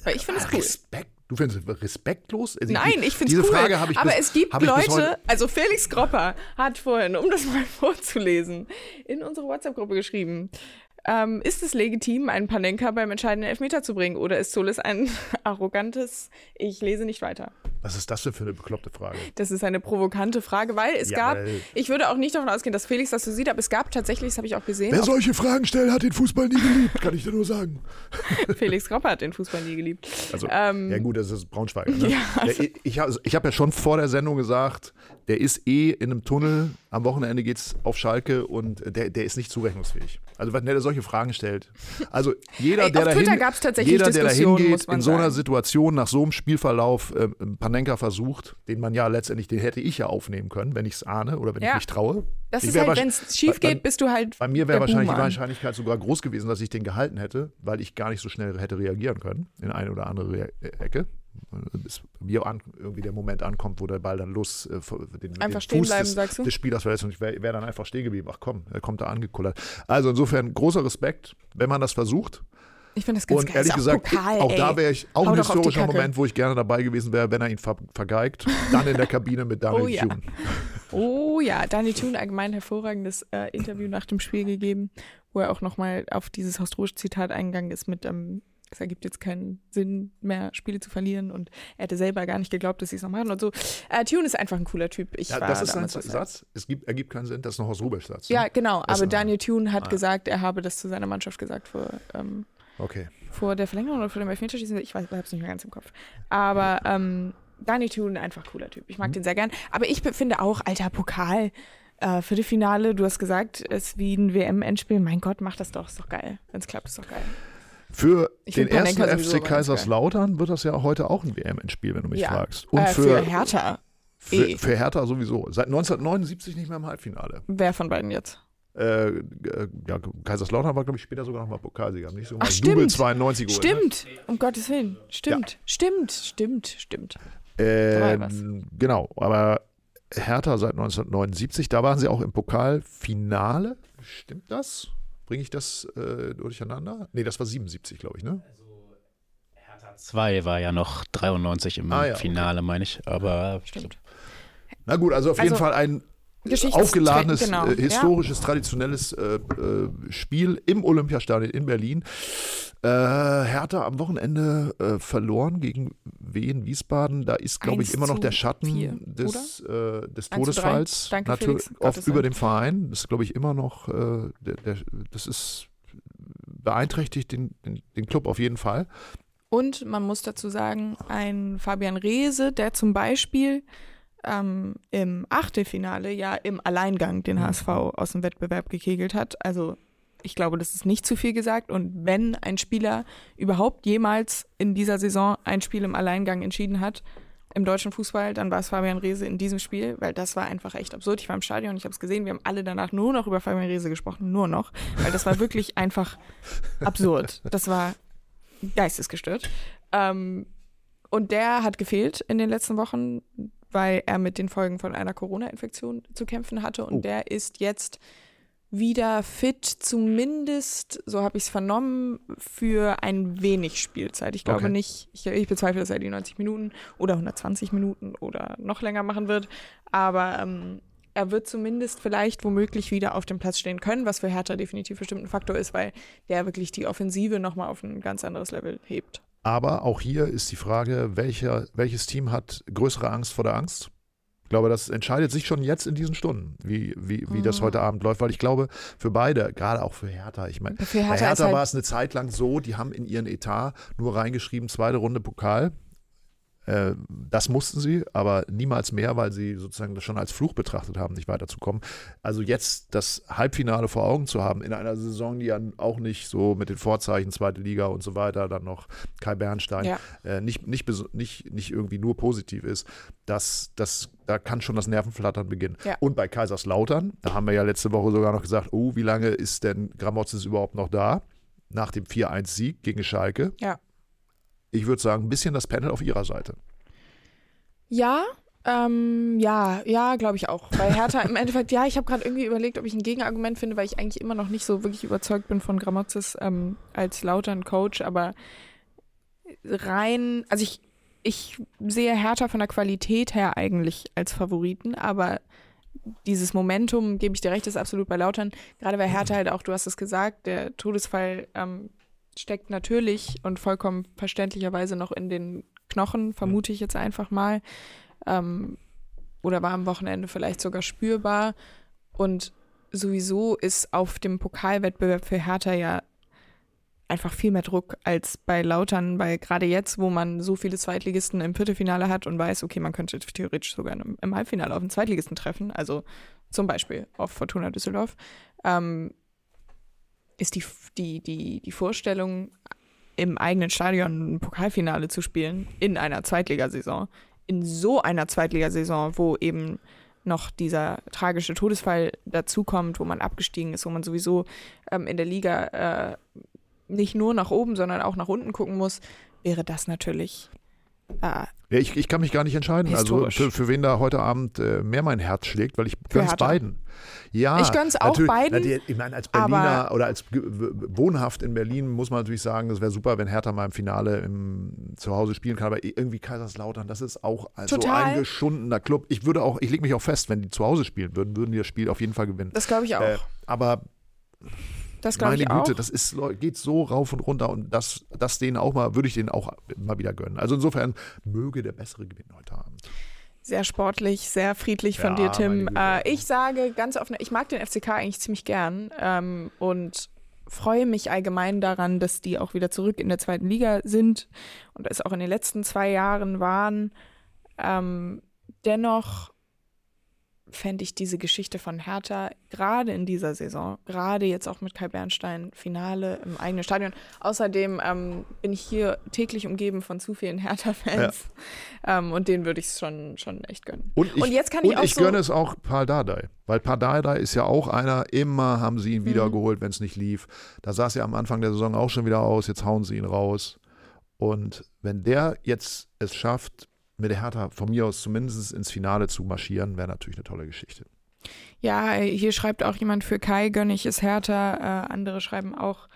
[SPEAKER 1] Weil ich finde es cool.
[SPEAKER 2] Respekt, du findest es respektlos?
[SPEAKER 1] Also Nein, ich finde es cool. Frage ich aber bis, es gibt Leute, also Felix Gropper hat vorhin, um das mal vorzulesen, in unsere WhatsApp-Gruppe geschrieben, ähm, ist es legitim, einen Panenka beim entscheidenden Elfmeter zu bringen oder ist Solis ein arrogantes, ich lese nicht weiter?
[SPEAKER 2] Was ist das denn für eine bekloppte Frage?
[SPEAKER 1] Das ist eine provokante Frage, weil es ja, gab, weil ich würde auch nicht davon ausgehen, dass Felix das so sieht, aber es gab tatsächlich, das habe ich auch gesehen.
[SPEAKER 2] Wer solche Fragen stellt, hat den Fußball nie geliebt, kann ich dir nur sagen.
[SPEAKER 1] Felix Kropper hat den Fußball nie geliebt.
[SPEAKER 2] Also, ähm, ja gut, das ist Braunschweig. Ne? Ja, also, ich ich, ich habe ja schon vor der Sendung gesagt, der ist eh in einem Tunnel, am Wochenende geht es auf Schalke und der, der ist nicht zurechnungsfähig. Also wenn der solche Fragen stellt. Also jeder, Ey, der dahin, jeder, der dahin geht, in so einer Situation nach so einem Spielverlauf, äh, Panenka versucht, den man ja letztendlich, den hätte ich ja aufnehmen können, wenn ich es ahne oder wenn
[SPEAKER 1] Ja.
[SPEAKER 2] ich mich traue.
[SPEAKER 1] Das
[SPEAKER 2] Ich
[SPEAKER 1] ist halt, wenn es schief geht, bist du halt.
[SPEAKER 2] Bei mir wäre wahrscheinlich die
[SPEAKER 1] Buhmann.
[SPEAKER 2] Wahrscheinlichkeit sogar groß gewesen, dass ich den gehalten hätte, weil ich gar nicht so schnell hätte reagieren können in eine oder andere Ecke. Bis mir an, irgendwie der Moment ankommt, wo der Ball dann los äh, den,
[SPEAKER 1] Einfach
[SPEAKER 2] den
[SPEAKER 1] stehen
[SPEAKER 2] Fuß
[SPEAKER 1] bleiben,
[SPEAKER 2] des,
[SPEAKER 1] sagst du?
[SPEAKER 2] des Spielers verletzt und ich wäre wär dann einfach stehen geblieben. Ach komm, er kommt da angekullert. Also insofern großer Respekt, wenn man das versucht.
[SPEAKER 1] Ich finde das ganz
[SPEAKER 2] und
[SPEAKER 1] geil.
[SPEAKER 2] ehrlich gesagt,
[SPEAKER 1] Pokal,
[SPEAKER 2] auch
[SPEAKER 1] ey.
[SPEAKER 2] da wäre ich auch
[SPEAKER 1] Hau
[SPEAKER 2] ein historischer. Moment, wo ich gerne dabei gewesen wäre, wenn er ihn ver vergeigt. Dann in der Kabine mit Daniel
[SPEAKER 1] Oh ja.
[SPEAKER 2] Thune.
[SPEAKER 1] Oh ja, Daniel Thune allgemein hervorragendes äh, Interview nach dem Spiel gegeben, wo er auch nochmal auf dieses historische Zitat eingegangen ist mit, ähm, es ergibt jetzt keinen Sinn mehr, Spiele zu verlieren und er hätte selber gar nicht geglaubt, dass sie es noch machen und so. Äh, Thune ist einfach ein cooler Typ. Ich
[SPEAKER 2] Ja, das ist sein
[SPEAKER 1] was
[SPEAKER 2] Satz. Es gibt, ergibt keinen Sinn, das ist noch aus Rubesch Satz. ne?
[SPEAKER 1] Ja, genau,
[SPEAKER 2] Das
[SPEAKER 1] aber Daniel Thune hat
[SPEAKER 2] Ah.
[SPEAKER 1] gesagt, er habe das zu seiner Mannschaft gesagt vor, ähm,
[SPEAKER 2] Okay.
[SPEAKER 1] vor der Verlängerung oder vor dem Elfmeterschießen. Ich weiß, ich habe es nicht mehr ganz im Kopf. Aber ähm, Daniel Thune, einfach cooler Typ. Ich mag
[SPEAKER 2] Mhm.
[SPEAKER 1] den sehr gern. Aber ich finde auch, alter Pokal, äh, Viertelfinale, du hast gesagt, ist wie ein WM-Endspiel. Mein Gott, mach das doch, ist doch geil. Wenn es klappt, ist doch geil.
[SPEAKER 2] Für
[SPEAKER 1] Ich
[SPEAKER 2] den ersten FC. Kaiserslautern wird das ja heute auch ein WM-Endspiel, wenn du mich
[SPEAKER 1] Ja.
[SPEAKER 2] fragst. Und
[SPEAKER 1] äh,
[SPEAKER 2] für,
[SPEAKER 1] für Hertha.
[SPEAKER 2] für,
[SPEAKER 1] eh.
[SPEAKER 2] für Hertha sowieso. Seit 1979 nicht mehr im Halbfinale.
[SPEAKER 1] Wer von beiden jetzt?
[SPEAKER 2] Äh, äh, ja, Kaiserslautern war, glaube ich, später sogar nochmal Pokalsieger. Nicht so
[SPEAKER 1] Ach, stimmt.
[SPEAKER 2] Double 92 geholt,
[SPEAKER 1] Stimmt, um Gottes Willen. Stimmt, stimmt, stimmt, stimmt.
[SPEAKER 2] Ne? Äh, genau, aber Hertha seit 1979, da waren sie auch im Pokalfinale. Stimmt das? Bringe ich das äh, durcheinander? Nee, das war 77, glaube ich, ne?
[SPEAKER 3] 2 war ja noch 93 im
[SPEAKER 2] Ah ja, okay.
[SPEAKER 3] Finale, meine ich. Aber
[SPEAKER 1] Stimmt.
[SPEAKER 2] Na gut, also auf jeden
[SPEAKER 1] Also,
[SPEAKER 2] Fall ein aufgeladenes,
[SPEAKER 1] genau,
[SPEAKER 2] äh,
[SPEAKER 1] ja.
[SPEAKER 2] historisches, traditionelles äh, äh, Spiel im Olympiastadion in Berlin. Äh, Hertha am Wochenende äh, verloren gegen Wien Wiesbaden. Da ist, glaube ich,
[SPEAKER 1] 1
[SPEAKER 2] immer noch der Schatten
[SPEAKER 1] vier,
[SPEAKER 2] des, äh, des
[SPEAKER 1] 3.
[SPEAKER 2] Todesfalls
[SPEAKER 1] Danke, Felix. Gottes
[SPEAKER 2] über dem Verein. Das ist, glaube ich, immer noch, der, der, das ist beeinträchtigt den, den, den Club auf jeden Fall.
[SPEAKER 1] Und man muss dazu sagen, ein Fabian Reese, der zum Beispiel ähm, im Achtelfinale ja im Alleingang den HSV aus dem Wettbewerb gekegelt hat. Also ich glaube, das ist nicht zu viel gesagt. Und wenn ein Spieler überhaupt jemals in dieser Saison ein Spiel im Alleingang entschieden hat, im deutschen Fußball, dann war es Fabian Reese in diesem Spiel, weil das war einfach echt absurd. Ich war im Stadion, ich habe es gesehen, wir haben alle danach nur noch über Fabian Reese gesprochen, nur noch, weil das war wirklich einfach absurd. Das war geistesgestört. Ähm, und der hat gefehlt in den letzten Wochen, weil er mit den Folgen von einer Corona-Infektion zu kämpfen hatte. Und
[SPEAKER 2] Oh.
[SPEAKER 1] der ist jetzt wieder fit, zumindest, so habe ich es vernommen, für ein wenig Spielzeit. Ich glaube
[SPEAKER 2] Okay.
[SPEAKER 1] nicht, ich, ich bezweifle, dass er die 90 Minuten oder 120 Minuten oder noch länger machen wird. Aber ähm, er wird zumindest vielleicht womöglich wieder auf dem Platz stehen können, was für Hertha definitiv bestimmt ein Faktor ist, weil der wirklich die Offensive nochmal auf ein ganz anderes Level hebt.
[SPEAKER 2] Aber auch hier ist die Frage, welcher, welches Team hat größere Angst vor der Angst? Ich glaube, das entscheidet sich schon jetzt in diesen Stunden, wie, wie, wie das
[SPEAKER 1] Mhm.
[SPEAKER 2] heute Abend läuft, weil ich glaube, für beide, gerade auch für Hertha, ich meine,
[SPEAKER 1] Für
[SPEAKER 2] bei
[SPEAKER 1] Hertha, halt,
[SPEAKER 2] war es eine Zeit lang so, die haben in ihren Etat nur reingeschrieben, zweite Runde Pokal. Äh, Das mussten sie, aber niemals mehr, weil sie sozusagen das schon als Fluch betrachtet haben, nicht weiterzukommen. Also jetzt das Halbfinale vor Augen zu haben, in einer Saison, die ja auch nicht so mit den Vorzeichen zweite Liga und so weiter, dann noch Kai Bernstein,
[SPEAKER 1] Ja.
[SPEAKER 2] äh, nicht, nicht, nicht, nicht irgendwie nur positiv ist, das, das, da kann schon das Nervenflattern beginnen.
[SPEAKER 1] Ja.
[SPEAKER 2] Und bei Kaiserslautern, da haben wir ja letzte Woche sogar noch gesagt, oh, wie lange ist denn Gramotzes überhaupt noch da? Nach dem 4-1-Sieg gegen Schalke.
[SPEAKER 1] Ja.
[SPEAKER 2] Ich würde sagen, ein bisschen das Panel auf ihrer Seite.
[SPEAKER 1] Ja, ähm, ja, ja, glaube ich auch. Bei Hertha im Endeffekt, ja, ich habe gerade irgendwie überlegt, ob ich ein Gegenargument finde, weil ich eigentlich immer noch nicht so wirklich überzeugt bin von Gramozis ähm, als Lautern-Coach, aber rein, also ich, ich sehe Hertha von der Qualität her eigentlich als Favoriten, aber dieses Momentum, gebe ich dir recht, ist absolut bei Lautern. Gerade bei Hertha halt auch, du hast es gesagt, der Todesfall ähm, steckt natürlich und vollkommen verständlicherweise noch in den Knochen, vermute ich jetzt einfach mal. Ähm, oder war am Wochenende vielleicht sogar spürbar. Und sowieso ist auf dem Pokalwettbewerb für Hertha ja einfach viel mehr Druck als bei Lautern, weil gerade jetzt, wo man so viele Zweitligisten im Viertelfinale hat und weiß, okay, man könnte theoretisch sogar im, Halbfinale auf einen Zweitligisten treffen, also zum Beispiel auf Fortuna Düsseldorf, ähm, ist die, die, die, die Vorstellung, im eigenen Stadion ein Pokalfinale zu spielen in einer Zweitligasaison, in so einer Zweitligasaison, wo eben noch dieser tragische Todesfall dazukommt, wo man abgestiegen ist, wo man sowieso ähm, in der Liga äh, nicht nur nach oben, sondern auch nach unten gucken muss, wäre das natürlich äh,
[SPEAKER 2] Ja, ich, ich kann mich gar nicht entscheiden, also
[SPEAKER 1] Historisch.
[SPEAKER 2] für, für wen da heute Abend äh, mehr mein Herz schlägt, weil ich
[SPEAKER 1] Hertha.
[SPEAKER 2] beiden. Ja,
[SPEAKER 1] Ich gönn's auch beiden,
[SPEAKER 2] natürlich, Ich meine, als Berliner oder als wohnhaft in Berlin muss man natürlich sagen, es wäre super, wenn Hertha mal im Finale im, zu Hause spielen kann, aber irgendwie Kaiserslautern, das ist auch so
[SPEAKER 1] Total.
[SPEAKER 2] ein geschundener Club. Ich würde auch, ich lege mich auch fest, wenn die zu Hause spielen würden, würden die das Spiel auf jeden Fall gewinnen.
[SPEAKER 1] das glaube ich auch.
[SPEAKER 2] Äh, aber
[SPEAKER 1] das glaube
[SPEAKER 2] meine
[SPEAKER 1] ich
[SPEAKER 2] Güte,
[SPEAKER 1] auch.
[SPEAKER 2] das ist, geht so rauf und runter und das, das denen auch mal, würde ich denen auch mal wieder gönnen. Also insofern möge der Bessere gewinnen heute Abend.
[SPEAKER 1] Sehr sportlich, sehr friedlich von
[SPEAKER 2] Ja,
[SPEAKER 1] dir, Tim.
[SPEAKER 2] meine Güte.
[SPEAKER 1] Äh, ich sage ganz offen, ich mag den FCK eigentlich ziemlich gern ähm, und freue mich allgemein daran, dass die auch wieder zurück in der zweiten Liga sind und es auch in den letzten zwei Jahren waren. Ähm, dennoch fände ich diese Geschichte von Hertha gerade in dieser Saison, gerade jetzt auch mit Kai Bernstein, Finale im eigenen Stadion. Außerdem ähm, bin ich hier täglich umgeben von zu vielen Hertha-Fans ähm, und denen würde ich es schon, schon echt gönnen.
[SPEAKER 2] Und ich,
[SPEAKER 1] Und jetzt kann ich
[SPEAKER 2] und
[SPEAKER 1] auch
[SPEAKER 2] ich
[SPEAKER 1] so-
[SPEAKER 2] gönne es auch Paul Dardai, weil Paul Dardai ist ja auch einer, immer haben sie ihn
[SPEAKER 1] Mhm.
[SPEAKER 2] wiedergeholt, wenn es nicht lief. Da es ja am Anfang der Saison auch schon wieder aus, jetzt hauen sie ihn raus. Und wenn der jetzt es schafft, mit der Hertha von mir aus zumindest ins Finale zu marschieren, wäre natürlich eine tolle Geschichte.
[SPEAKER 1] Ja, hier schreibt auch jemand für Kai, gönne ich es Hertha. Äh, andere schreiben auch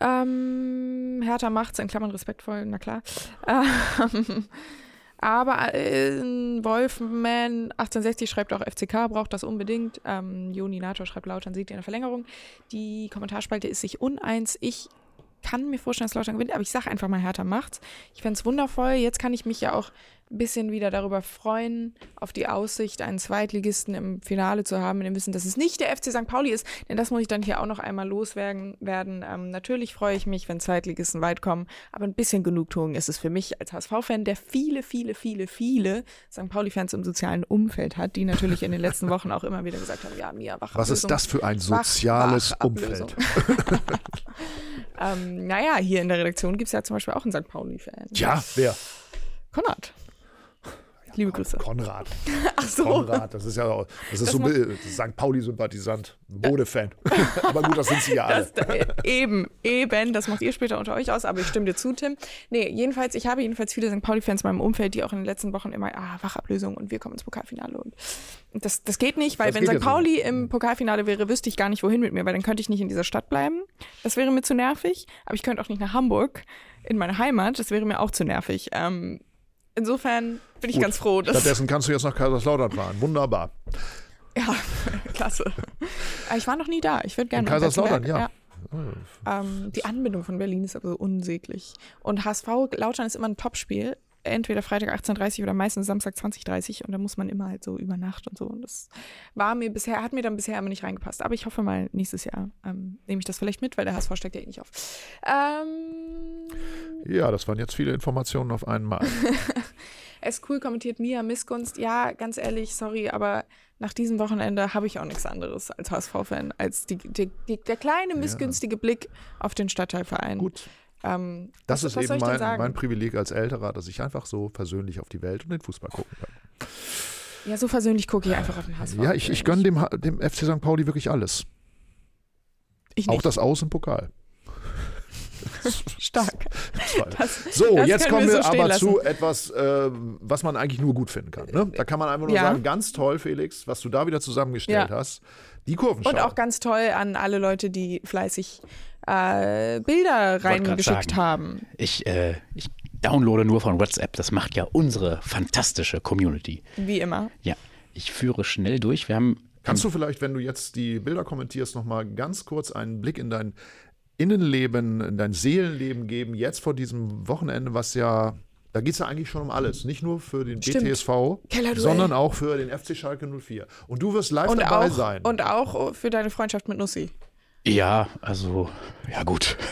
[SPEAKER 1] ähm, Hertha macht's, in Klammern respektvoll, na klar. Ähm, aber äh, Wolfman 1860 schreibt auch FCK, braucht das unbedingt. Ähm, Joni Nator schreibt Lautern siegt in der Verlängerung. Die Kommentarspalte ist sich uneins. Ich kann mir vorstellen, dass Lautern gewinnt, aber ich sage einfach mal, Hertha macht's. Ich fände es wundervoll. Jetzt kann ich mich ja auch ein bisschen wieder darüber freuen, auf die Aussicht, einen Zweitligisten im Finale zu haben, in dem Wissen, dass es nicht der FC St. Pauli ist. Denn das muss ich dann hier auch noch einmal loswerden. Werden. Ähm, natürlich freue ich mich, wenn Zweitligisten weit kommen, aber ein bisschen Genugtuung ist es für mich als HSV-Fan, der viele, viele, viele, viele St. Pauli-Fans im sozialen Umfeld hat, die natürlich in den letzten Wochen auch immer wieder gesagt haben, ja, Mia, Wachablösung.
[SPEAKER 2] Was ist das für ein
[SPEAKER 1] Wach-
[SPEAKER 2] soziales
[SPEAKER 1] Wachablösung.
[SPEAKER 2] Umfeld?
[SPEAKER 1] ähm, naja, hier in der Redaktion gibt es ja zum Beispiel auch einen St. Pauli-Fan.
[SPEAKER 2] Tja, wer?
[SPEAKER 1] Konrad. Liebe Grüße.
[SPEAKER 2] Konrad.
[SPEAKER 1] Ach so.
[SPEAKER 2] Konrad, das ist ja das ist
[SPEAKER 1] Das
[SPEAKER 2] so ein St. Pauli-Sympathisant, Bode-Fan. Aber gut, das sind sie ja alle.
[SPEAKER 1] Das, äh, eben, eben, das macht ihr später unter euch aus, aber ich stimme dir zu, Tim. Nee, jedenfalls, ich habe jedenfalls viele St. Pauli-Fans in meinem Umfeld, die auch in den letzten Wochen immer, ah, Wachablösung und wir kommen ins Pokalfinale. Und das, das geht nicht, weil
[SPEAKER 2] Das
[SPEAKER 1] wenn St. Pauli
[SPEAKER 2] nicht.
[SPEAKER 1] im Pokalfinale wäre, wüsste ich gar nicht, wohin mit mir, weil dann könnte ich nicht in dieser Stadt bleiben. Das wäre mir zu nervig, aber ich könnte auch nicht nach Hamburg, in meine Heimat, das wäre mir auch zu nervig. Ähm, insofern bin ich
[SPEAKER 2] Gut.
[SPEAKER 1] ganz froh,
[SPEAKER 2] Stattdessen kannst du jetzt nach Kaiserslautern fahren. Wunderbar.
[SPEAKER 1] Ja, klasse. Ich war noch nie da. Ich würde gerne
[SPEAKER 2] In
[SPEAKER 1] nach
[SPEAKER 2] Kaiserslautern,
[SPEAKER 1] Betzenberg.
[SPEAKER 2] ja.
[SPEAKER 1] Ähm, die Anbindung von Berlin ist aber so unsäglich. Und HSV Lautern ist immer ein Topspiel. Entweder Freitag 18.30 oder meistens Samstag 20.30 und da muss man immer halt so über Nacht und so. Und das war mir bisher, hat mir dann bisher immer nicht reingepasst. Aber ich hoffe mal, nächstes Jahr ähm, nehme ich das vielleicht mit, weil der HSV steckt ja eh nicht auf. Ähm,
[SPEAKER 2] Ja, das waren jetzt viele Informationen auf einmal.
[SPEAKER 1] es cool kommentiert Mia Missgunst. Ja, ganz ehrlich, sorry, aber nach diesem Wochenende habe ich auch nichts anderes als HSV-Fan, als die, die, die, der kleine missgünstige Blick auf den Stadtteilverein.
[SPEAKER 2] Gut,
[SPEAKER 1] Ähm,
[SPEAKER 2] das
[SPEAKER 1] was,
[SPEAKER 2] ist
[SPEAKER 1] was
[SPEAKER 2] eben mein, mein Privileg als Älterer, dass ich einfach so versöhnlich auf die Welt und den Fußball gucken kann.
[SPEAKER 1] Ja, so versöhnlich gucke ich einfach auf den HSV.
[SPEAKER 2] Ja, ich, ich gönne dem, dem FC St. Pauli wirklich alles.
[SPEAKER 1] Ich
[SPEAKER 2] Auch das Aus im Pokal.
[SPEAKER 1] Stark. Das,
[SPEAKER 2] So,
[SPEAKER 1] das
[SPEAKER 2] jetzt kommen
[SPEAKER 1] wir so
[SPEAKER 2] aber
[SPEAKER 1] lassen.
[SPEAKER 2] zu etwas, äh, was man eigentlich nur gut finden kann. Ne? Da kann man einfach nur
[SPEAKER 1] Ja.
[SPEAKER 2] sagen, ganz toll, Felix, was du da wieder zusammengestellt
[SPEAKER 1] Ja.
[SPEAKER 2] hast. Die Kurvenschau.
[SPEAKER 1] Und auch ganz toll an alle Leute, die fleißig äh, Bilder reingeschickt haben.
[SPEAKER 3] Ich, äh, ich downloade nur von WhatsApp. Das macht ja unsere fantastische Community.
[SPEAKER 1] Wie immer.
[SPEAKER 3] Ja, ich führe schnell durch. Wir haben
[SPEAKER 2] Kannst du vielleicht, wenn du jetzt die Bilder kommentierst, nochmal ganz kurz einen Blick in dein Innenleben, in dein Seelenleben geben, jetzt vor diesem Wochenende, was ja, da geht es ja eigentlich schon um alles. Nicht nur für den
[SPEAKER 1] Stimmt.
[SPEAKER 2] BTSV, sondern auch für den FC Schalke 04. Und du wirst live
[SPEAKER 1] Und
[SPEAKER 2] dabei
[SPEAKER 1] auch,
[SPEAKER 2] sein.
[SPEAKER 1] und auch für deine Freundschaft mit Nussi.
[SPEAKER 3] Ja, also, ja gut.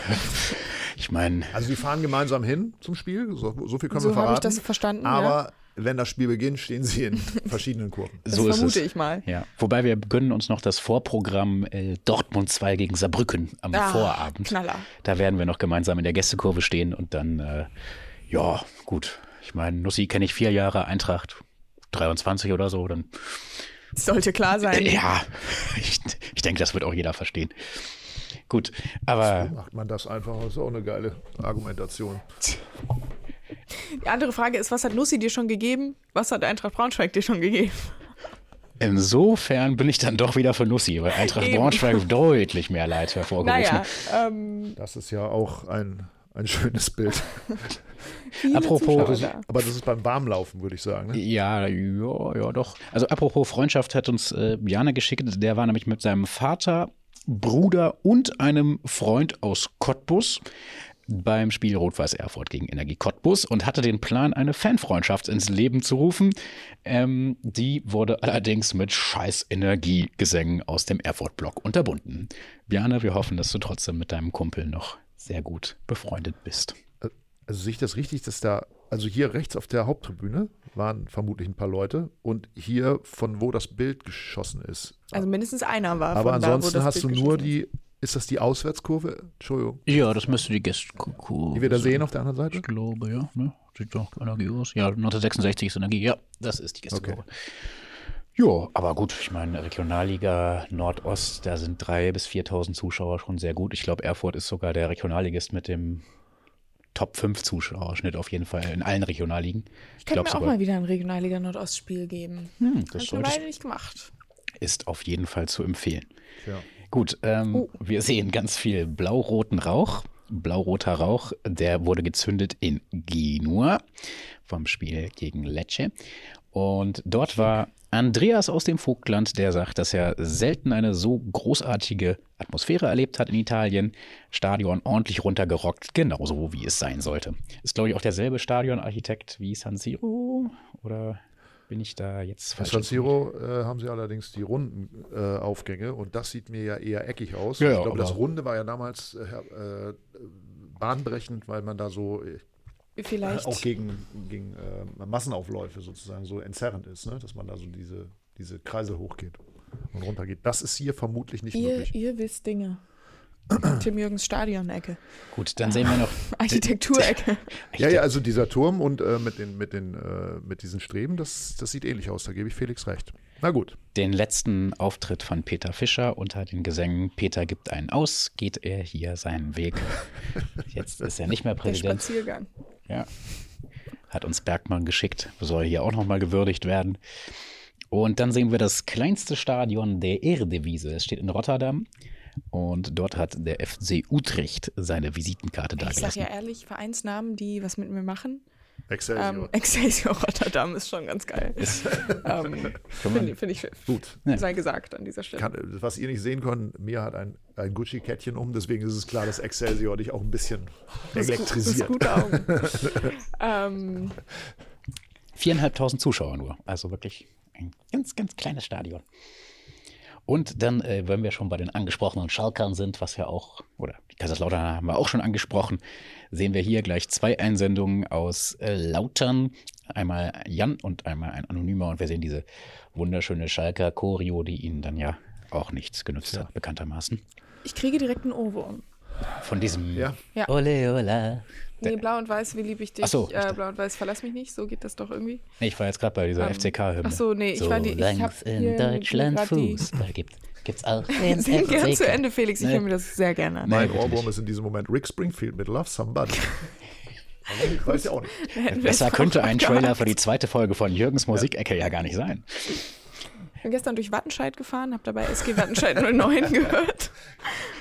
[SPEAKER 3] Ich meine,
[SPEAKER 2] also die fahren gemeinsam hin zum Spiel, so, so viel können
[SPEAKER 1] So
[SPEAKER 2] wir
[SPEAKER 1] habe
[SPEAKER 2] verraten.
[SPEAKER 1] ich das verstanden. ja.
[SPEAKER 2] Wenn das Spiel beginnt, stehen sie in verschiedenen Kurven.
[SPEAKER 1] Das
[SPEAKER 3] so ist
[SPEAKER 1] vermute
[SPEAKER 3] es.
[SPEAKER 1] ich mal.
[SPEAKER 3] Ja, wobei wir gönnen uns noch das Vorprogramm äh, Dortmund 2 gegen Saarbrücken am
[SPEAKER 1] Ah,
[SPEAKER 3] Vorabend.
[SPEAKER 1] Knaller.
[SPEAKER 3] Da werden wir noch gemeinsam in der Gästekurve stehen und dann, äh, ja, gut. Ich meine, Nussi kenne ich vier Jahre, Eintracht 23 oder so. Dann,
[SPEAKER 1] Sollte klar sein.
[SPEAKER 3] ja, ich, ich denke, das wird auch jeder verstehen. Gut, aber
[SPEAKER 2] Macht man das einfach, das ist auch eine geile Argumentation.
[SPEAKER 1] Die andere Frage ist, was hat Nussi dir schon gegeben? Was hat Eintracht Braunschweig dir schon gegeben?
[SPEAKER 3] insofern bin ich dann doch wieder für Nussi, weil Eintracht
[SPEAKER 1] Eben.
[SPEAKER 3] Braunschweig deutlich mehr Leid hervorgerufen.
[SPEAKER 1] Naja, ähm,
[SPEAKER 2] Das ist ja auch ein, ein schönes Bild.
[SPEAKER 3] Apropos-.
[SPEAKER 2] Aber das ist beim Warmlaufen, würde ich sagen. Ne?
[SPEAKER 3] Ja, ja, ja, doch. Also apropos Freundschaft hat uns äh, Jane geschickt. Der war nämlich mit seinem Vater, Bruder und einem Freund aus Cottbus beim Spiel Rot-Weiß Erfurt gegen Energie Cottbus und hatte den Plan, eine Fanfreundschaft ins Leben zu rufen. Ähm, die wurde allerdings mit scheiß Energiegesängen aus dem Erfurt-Block unterbunden. Bjane, wir hoffen, dass du trotzdem mit deinem Kumpel noch sehr gut befreundet bist.
[SPEAKER 2] Also sehe ich das richtig, dass da, also hier rechts auf der Haupttribüne waren vermutlich ein paar Leute und hier von wo das Bild geschossen ist.
[SPEAKER 1] Also mindestens einer war
[SPEAKER 2] Aber
[SPEAKER 1] von da, wo
[SPEAKER 2] ansonsten
[SPEAKER 1] das
[SPEAKER 2] hast du
[SPEAKER 1] Bild
[SPEAKER 2] nur
[SPEAKER 1] geschossen ist.
[SPEAKER 2] die, ist das die Auswärtskurve? Entschuldigung,
[SPEAKER 3] Ja, das müsste die Gästkurve
[SPEAKER 2] die wir da sehen auf der anderen Seite?
[SPEAKER 3] Ich glaube, ja. Ne? Sieht doch Energie aus. Ja, 1966 ist Energie. Ja, das ist die Gästekurve. Ja, aber gut, ich meine, Regionalliga Nordost, da sind 3.000 bis 4.000 Zuschauer schon sehr gut. Ich glaube, Erfurt ist sogar der Regionalligist mit dem Top 5 Zuschauerschnitt auf jeden Fall in allen Regionalligen.
[SPEAKER 1] Ich könnte
[SPEAKER 3] glaub
[SPEAKER 1] mir auch
[SPEAKER 3] sogar-
[SPEAKER 1] mal wieder ein Regionalliga Nordostspiel geben.
[SPEAKER 3] Hm,
[SPEAKER 1] Habe
[SPEAKER 3] das
[SPEAKER 1] ich eine
[SPEAKER 3] sollte,
[SPEAKER 1] Weile nicht gemacht.
[SPEAKER 3] ist auf jeden Fall zu empfehlen.
[SPEAKER 2] Ja.
[SPEAKER 3] Gut, ähm,
[SPEAKER 1] Oh.
[SPEAKER 3] wir sehen ganz viel blau-roten Rauch. Blau-roter Rauch, der wurde gezündet in Genua vom Spiel gegen Lecce. Und dort war Andreas aus dem Vogtland, der sagt, dass er selten eine so großartige Atmosphäre erlebt hat in Italien. Stadion ordentlich runtergerockt, genauso wie es sein sollte. Ist, glaube ich, auch derselbe Stadionarchitekt wie San Siro. Oder bin ich da jetzt
[SPEAKER 2] Bei
[SPEAKER 3] falsch?
[SPEAKER 2] San Siro äh, haben sie allerdings die runden äh, Aufgänge und das sieht mir ja eher eckig aus.
[SPEAKER 3] Ja,
[SPEAKER 2] ich glaube, das Runde war ja damals äh, äh, bahnbrechend, weil man da so äh,
[SPEAKER 1] Vielleicht.
[SPEAKER 2] auch gegen, gegen äh, Massenaufläufe sozusagen so entzerrend ist, ne? dass man da so diese, diese Kreise hochgeht und runter geht. Das ist hier vermutlich nicht
[SPEAKER 1] ihr,
[SPEAKER 2] möglich.
[SPEAKER 1] ihr wisst Dinge. Tim Jürgens Stadion-Ecke.
[SPEAKER 3] Gut, dann sehen wir noch
[SPEAKER 1] Architekturecke.
[SPEAKER 2] Ja, ja, also dieser Turm und äh, mit, den, mit, den, äh, mit diesen Streben, das, das sieht ähnlich aus, da gebe ich Felix recht. Na gut,
[SPEAKER 3] den letzten Auftritt von Peter Fischer unter den Gesängen Peter gibt einen aus, geht er hier seinen Weg. Jetzt ist er nicht mehr
[SPEAKER 1] Der
[SPEAKER 3] Präsident.
[SPEAKER 1] Spaziergang.
[SPEAKER 3] Ja. Hat uns Bergmann geschickt, soll hier auch nochmal gewürdigt werden. Und dann sehen wir das kleinste Stadion der Eredivisie. Es steht in Rotterdam. Und dort hat der FC Utrecht seine Visitenkarte
[SPEAKER 1] Ich
[SPEAKER 3] dagelassen.
[SPEAKER 1] ja ehrlich, Vereinsnamen, die was mit mir machen.
[SPEAKER 2] Excelsior.
[SPEAKER 1] Ähm, Excelsior Rotterdam ist schon ganz geil. ähm, Finde find ich,
[SPEAKER 2] gut.
[SPEAKER 1] Sei gesagt an dieser Stelle.
[SPEAKER 2] Kann, was ihr nicht sehen könnt, mir hat ein, ein Gucci-Kettchen um, deswegen ist es klar, dass Excelsior dich auch ein bisschen
[SPEAKER 1] Das ist, gu- das ist
[SPEAKER 2] elektrisiert.
[SPEAKER 1] gute Augen. ähm,
[SPEAKER 3] Viereinhalbtausend Zuschauer nur. Also wirklich ein ganz, ganz kleines Stadion. Und dann, äh, wenn wir schon bei den angesprochenen Schalkern sind, was ja auch, oder die Kaiserslautern haben wir auch schon angesprochen, sehen wir hier gleich zwei Einsendungen aus äh, Lautern. Einmal Jan und einmal ein Anonymer. Und wir sehen diese wunderschöne Schalker Choreo, die ihnen dann ja auch nichts genützt hat, bekanntermaßen.
[SPEAKER 1] ich kriege direkt einen Ohrwurm.
[SPEAKER 3] Von diesem
[SPEAKER 2] Ja.
[SPEAKER 1] Ja.
[SPEAKER 3] Ole, ole.
[SPEAKER 1] Nee, blau und weiß, wie lieb ich dich.
[SPEAKER 3] Ach so,
[SPEAKER 1] äh, blau und weiß, verlass mich nicht. So geht das doch irgendwie.
[SPEAKER 3] Nee, ich war jetzt gerade bei dieser
[SPEAKER 1] Ähm,
[SPEAKER 3] FCK-Hymne.
[SPEAKER 1] Ach so, nee, ich war die. Ich hab
[SPEAKER 3] in
[SPEAKER 1] hier
[SPEAKER 3] Deutschland Fußball gibt, gibt's auch den
[SPEAKER 1] Sing gern zu Ende, Felix. Ich höre mir das sehr gerne an.
[SPEAKER 2] Mein Ohrwurm ist in diesem Moment Rick Springfield mit Love Somebody. Aber ich weiß ja auch nicht.
[SPEAKER 3] Besser
[SPEAKER 1] es
[SPEAKER 3] könnte ein Trailer für die zweite Folge von Jürgens Musikecke ja gar nicht sein.
[SPEAKER 1] Ich bin gestern durch Wattenscheid gefahren, habe dabei SG Wattenscheid 09 gehört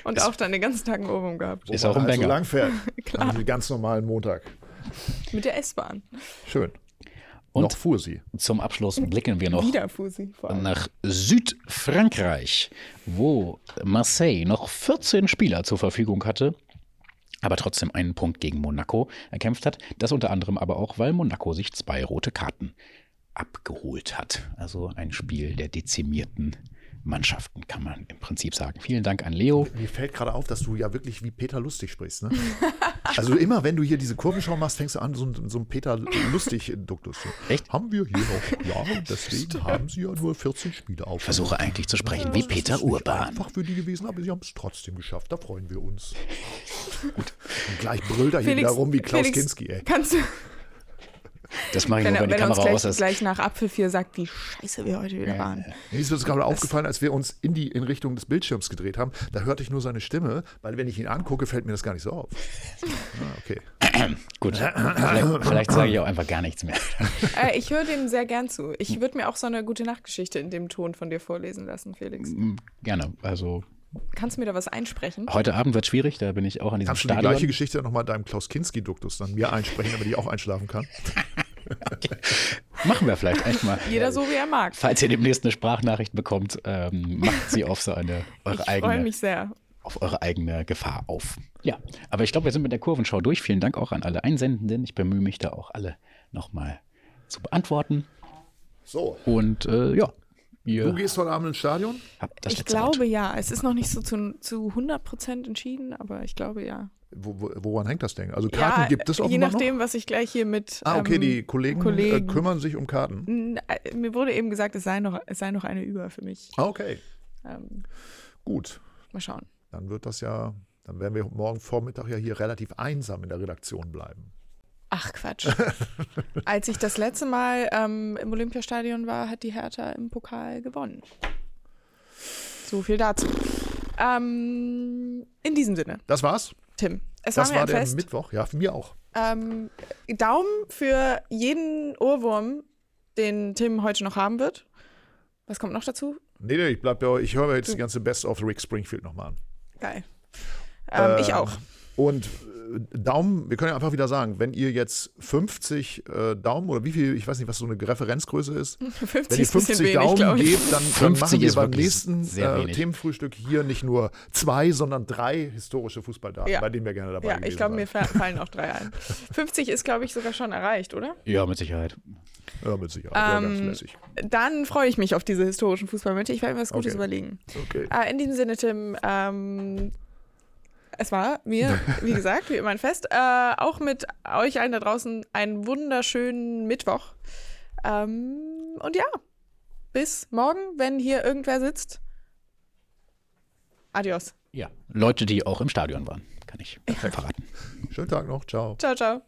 [SPEAKER 1] und auch dann den ganzen Tag einen Ohrwurm gehabt.
[SPEAKER 3] Ist auch ein
[SPEAKER 2] halt so
[SPEAKER 3] Banger.
[SPEAKER 2] lang fährt.
[SPEAKER 1] Klar.
[SPEAKER 2] An einem ganz normalen Montag.
[SPEAKER 1] Mit der S-Bahn.
[SPEAKER 2] Schön.
[SPEAKER 3] Und
[SPEAKER 2] Noch fuhr sie.
[SPEAKER 3] zum Abschluss blicken wir noch
[SPEAKER 1] Wieder vor allem.
[SPEAKER 3] nach Südfrankreich, wo Marseille noch 14 Spieler zur Verfügung hatte, aber trotzdem einen Punkt gegen Monaco erkämpft hat. Das unter anderem aber auch, weil Monaco sich zwei rote Karten abgeholt hat. Also ein Spiel der dezimierten Mannschaften, kann man im Prinzip sagen. Vielen Dank an Leo.
[SPEAKER 2] Mir fällt gerade auf, dass du ja wirklich wie Peter Lustig sprichst. Ne? Also immer, wenn du hier diese Kurvenschau machst, fängst du an, so, ein- so ein Peter Lustig-Duktus.
[SPEAKER 3] Echt?
[SPEAKER 2] Haben wir hier noch, ja, deswegen haben sie ja nur 14 Spiele auf.
[SPEAKER 3] Ich versuche eigentlich zu sprechen wie Peter Urban.
[SPEAKER 2] Einfach für die gewesen, aber sie haben es trotzdem geschafft. Da freuen wir uns. Gut. Und gleich brüllt er hier wieder rum wie Klaus
[SPEAKER 1] Felix,
[SPEAKER 2] Kinski, ey.
[SPEAKER 1] Kannst du,
[SPEAKER 3] Das mache ich
[SPEAKER 1] Wenn,
[SPEAKER 3] nur,
[SPEAKER 1] er,
[SPEAKER 3] wenn die
[SPEAKER 1] wenn er uns
[SPEAKER 3] Kamera
[SPEAKER 1] gleich,
[SPEAKER 3] aus ist.
[SPEAKER 1] gleich nach Apfel 4 sagt, wie scheiße wir heute wieder waren.
[SPEAKER 2] Mir ist es gerade aufgefallen, als wir uns in, die, in Richtung des Bildschirms gedreht haben, da hörte ich nur seine Stimme, weil wenn ich ihn angucke, fällt mir das gar nicht so auf. Ah, okay.
[SPEAKER 3] Gut, vielleicht, vielleicht sage ich auch einfach gar nichts mehr.
[SPEAKER 1] Äh, ich höre dem sehr gern zu. Ich würde mir auch so eine gute Nachtgeschichte in dem Ton von dir vorlesen lassen, Felix.
[SPEAKER 3] Gerne. Also
[SPEAKER 1] Kannst du mir da was einsprechen?
[SPEAKER 3] heute Abend wird schwierig, da bin ich auch an diesem
[SPEAKER 2] Kannst du die
[SPEAKER 3] Stadion.
[SPEAKER 2] gleiche Geschichte nochmal deinem Klaus Kinski-Duktus dann mir einsprechen, damit ich auch einschlafen kann?
[SPEAKER 3] Machen wir vielleicht echt mal.
[SPEAKER 1] Jeder so, wie er mag.
[SPEAKER 3] Falls ihr demnächst eine Sprachnachricht bekommt, ähm, macht sie auf so eine eure
[SPEAKER 1] Ich freue
[SPEAKER 3] eigene,
[SPEAKER 1] mich sehr.
[SPEAKER 3] auf eure eigene Gefahr auf. Ja, aber ich glaube, wir sind mit der Kurvenschau durch. Vielen Dank auch an alle Einsendenden. Ich bemühe mich da auch alle nochmal zu beantworten.
[SPEAKER 2] So,
[SPEAKER 3] Und äh, ja,
[SPEAKER 2] du
[SPEAKER 3] ihr
[SPEAKER 2] gehst heute Abend ins Stadion?
[SPEAKER 1] Ich glaube
[SPEAKER 3] Wort.
[SPEAKER 1] ja. Es ist noch nicht so zu, zu 100 Prozent entschieden, aber ich glaube ja.
[SPEAKER 2] Wo, wo, woran hängt das denn? Also Karten
[SPEAKER 1] ja,
[SPEAKER 2] gibt es
[SPEAKER 1] Je
[SPEAKER 2] offenbar
[SPEAKER 1] nachdem,
[SPEAKER 2] noch?
[SPEAKER 1] was ich gleich hier mit.
[SPEAKER 2] Ah, okay,
[SPEAKER 1] ähm,
[SPEAKER 2] die Kollegen,
[SPEAKER 1] Kollegen-
[SPEAKER 2] Äh, kümmern sich um Karten.
[SPEAKER 1] äh, Mir wurde eben gesagt, es sei noch, es sei noch eine über für mich.
[SPEAKER 2] Ah, okay,
[SPEAKER 1] Ähm,
[SPEAKER 2] gut.
[SPEAKER 1] mal schauen.
[SPEAKER 2] Dann wird das ja, dann werden wir morgen Vormittag ja hier relativ einsam in der Redaktion bleiben.
[SPEAKER 1] Ach Quatsch. Als ich das letzte Mal ähm, im Olympiastadion war, hat die Hertha im Pokal gewonnen. So viel dazu. Ähm, in diesem Sinne,
[SPEAKER 2] Das war's.
[SPEAKER 1] Tim. Es
[SPEAKER 2] Das
[SPEAKER 1] war mir
[SPEAKER 2] war der
[SPEAKER 1] Fest.
[SPEAKER 2] Mittwoch. Ja, für mir auch.
[SPEAKER 1] Ähm, Daumen für jeden Ohrwurm, den Tim heute noch haben wird. Was kommt noch dazu?
[SPEAKER 2] Nee, nee, ich bleib bei euch. Ich höre mir jetzt die ganze Best of Rick Springfield nochmal an.
[SPEAKER 1] Geil. Ähm, ich
[SPEAKER 2] Ähm,
[SPEAKER 1] auch.
[SPEAKER 2] Und äh, Daumen, wir können ja einfach wieder sagen, wenn ihr jetzt 50 äh, Daumen oder wie viel, ich weiß nicht, was so eine Referenzgröße ist,
[SPEAKER 1] 50
[SPEAKER 2] wenn ihr
[SPEAKER 1] ist ein bisschen
[SPEAKER 2] 50
[SPEAKER 1] wenig,
[SPEAKER 2] Daumen gebt, dann, dann
[SPEAKER 3] 50
[SPEAKER 2] machen wir beim nächsten äh. Themenfrühstück hier nicht nur zwei, sondern drei historische Fußballdaten,
[SPEAKER 1] Ja.
[SPEAKER 2] bei denen wir gerne dabei
[SPEAKER 1] Ja,
[SPEAKER 2] gewesen
[SPEAKER 1] ich glaube, mir fallen auch drei ein. 50 ist, glaube ich, sogar schon erreicht, oder?
[SPEAKER 3] Ja, mit Sicherheit.
[SPEAKER 2] Ja, mit Sicherheit. ja, ganz
[SPEAKER 1] Ähm,
[SPEAKER 2] lässig.
[SPEAKER 1] Dann freue ich mich auf diese historischen Fußballmöte. Ich werde mir was Gutes
[SPEAKER 2] Okay.
[SPEAKER 1] überlegen.
[SPEAKER 2] Okay.
[SPEAKER 1] Äh, in diesem Sinne, Tim, ähm, es war mir, wie gesagt, wie immer ein Fest. Äh, auch mit euch allen da draußen einen wunderschönen Mittwoch. Ähm, und ja, bis morgen, wenn hier irgendwer sitzt. Adios.
[SPEAKER 3] Ja, Leute, die auch im Stadion waren, kann ich verraten.
[SPEAKER 2] Schönen Tag noch. Ciao.
[SPEAKER 1] Ciao, ciao.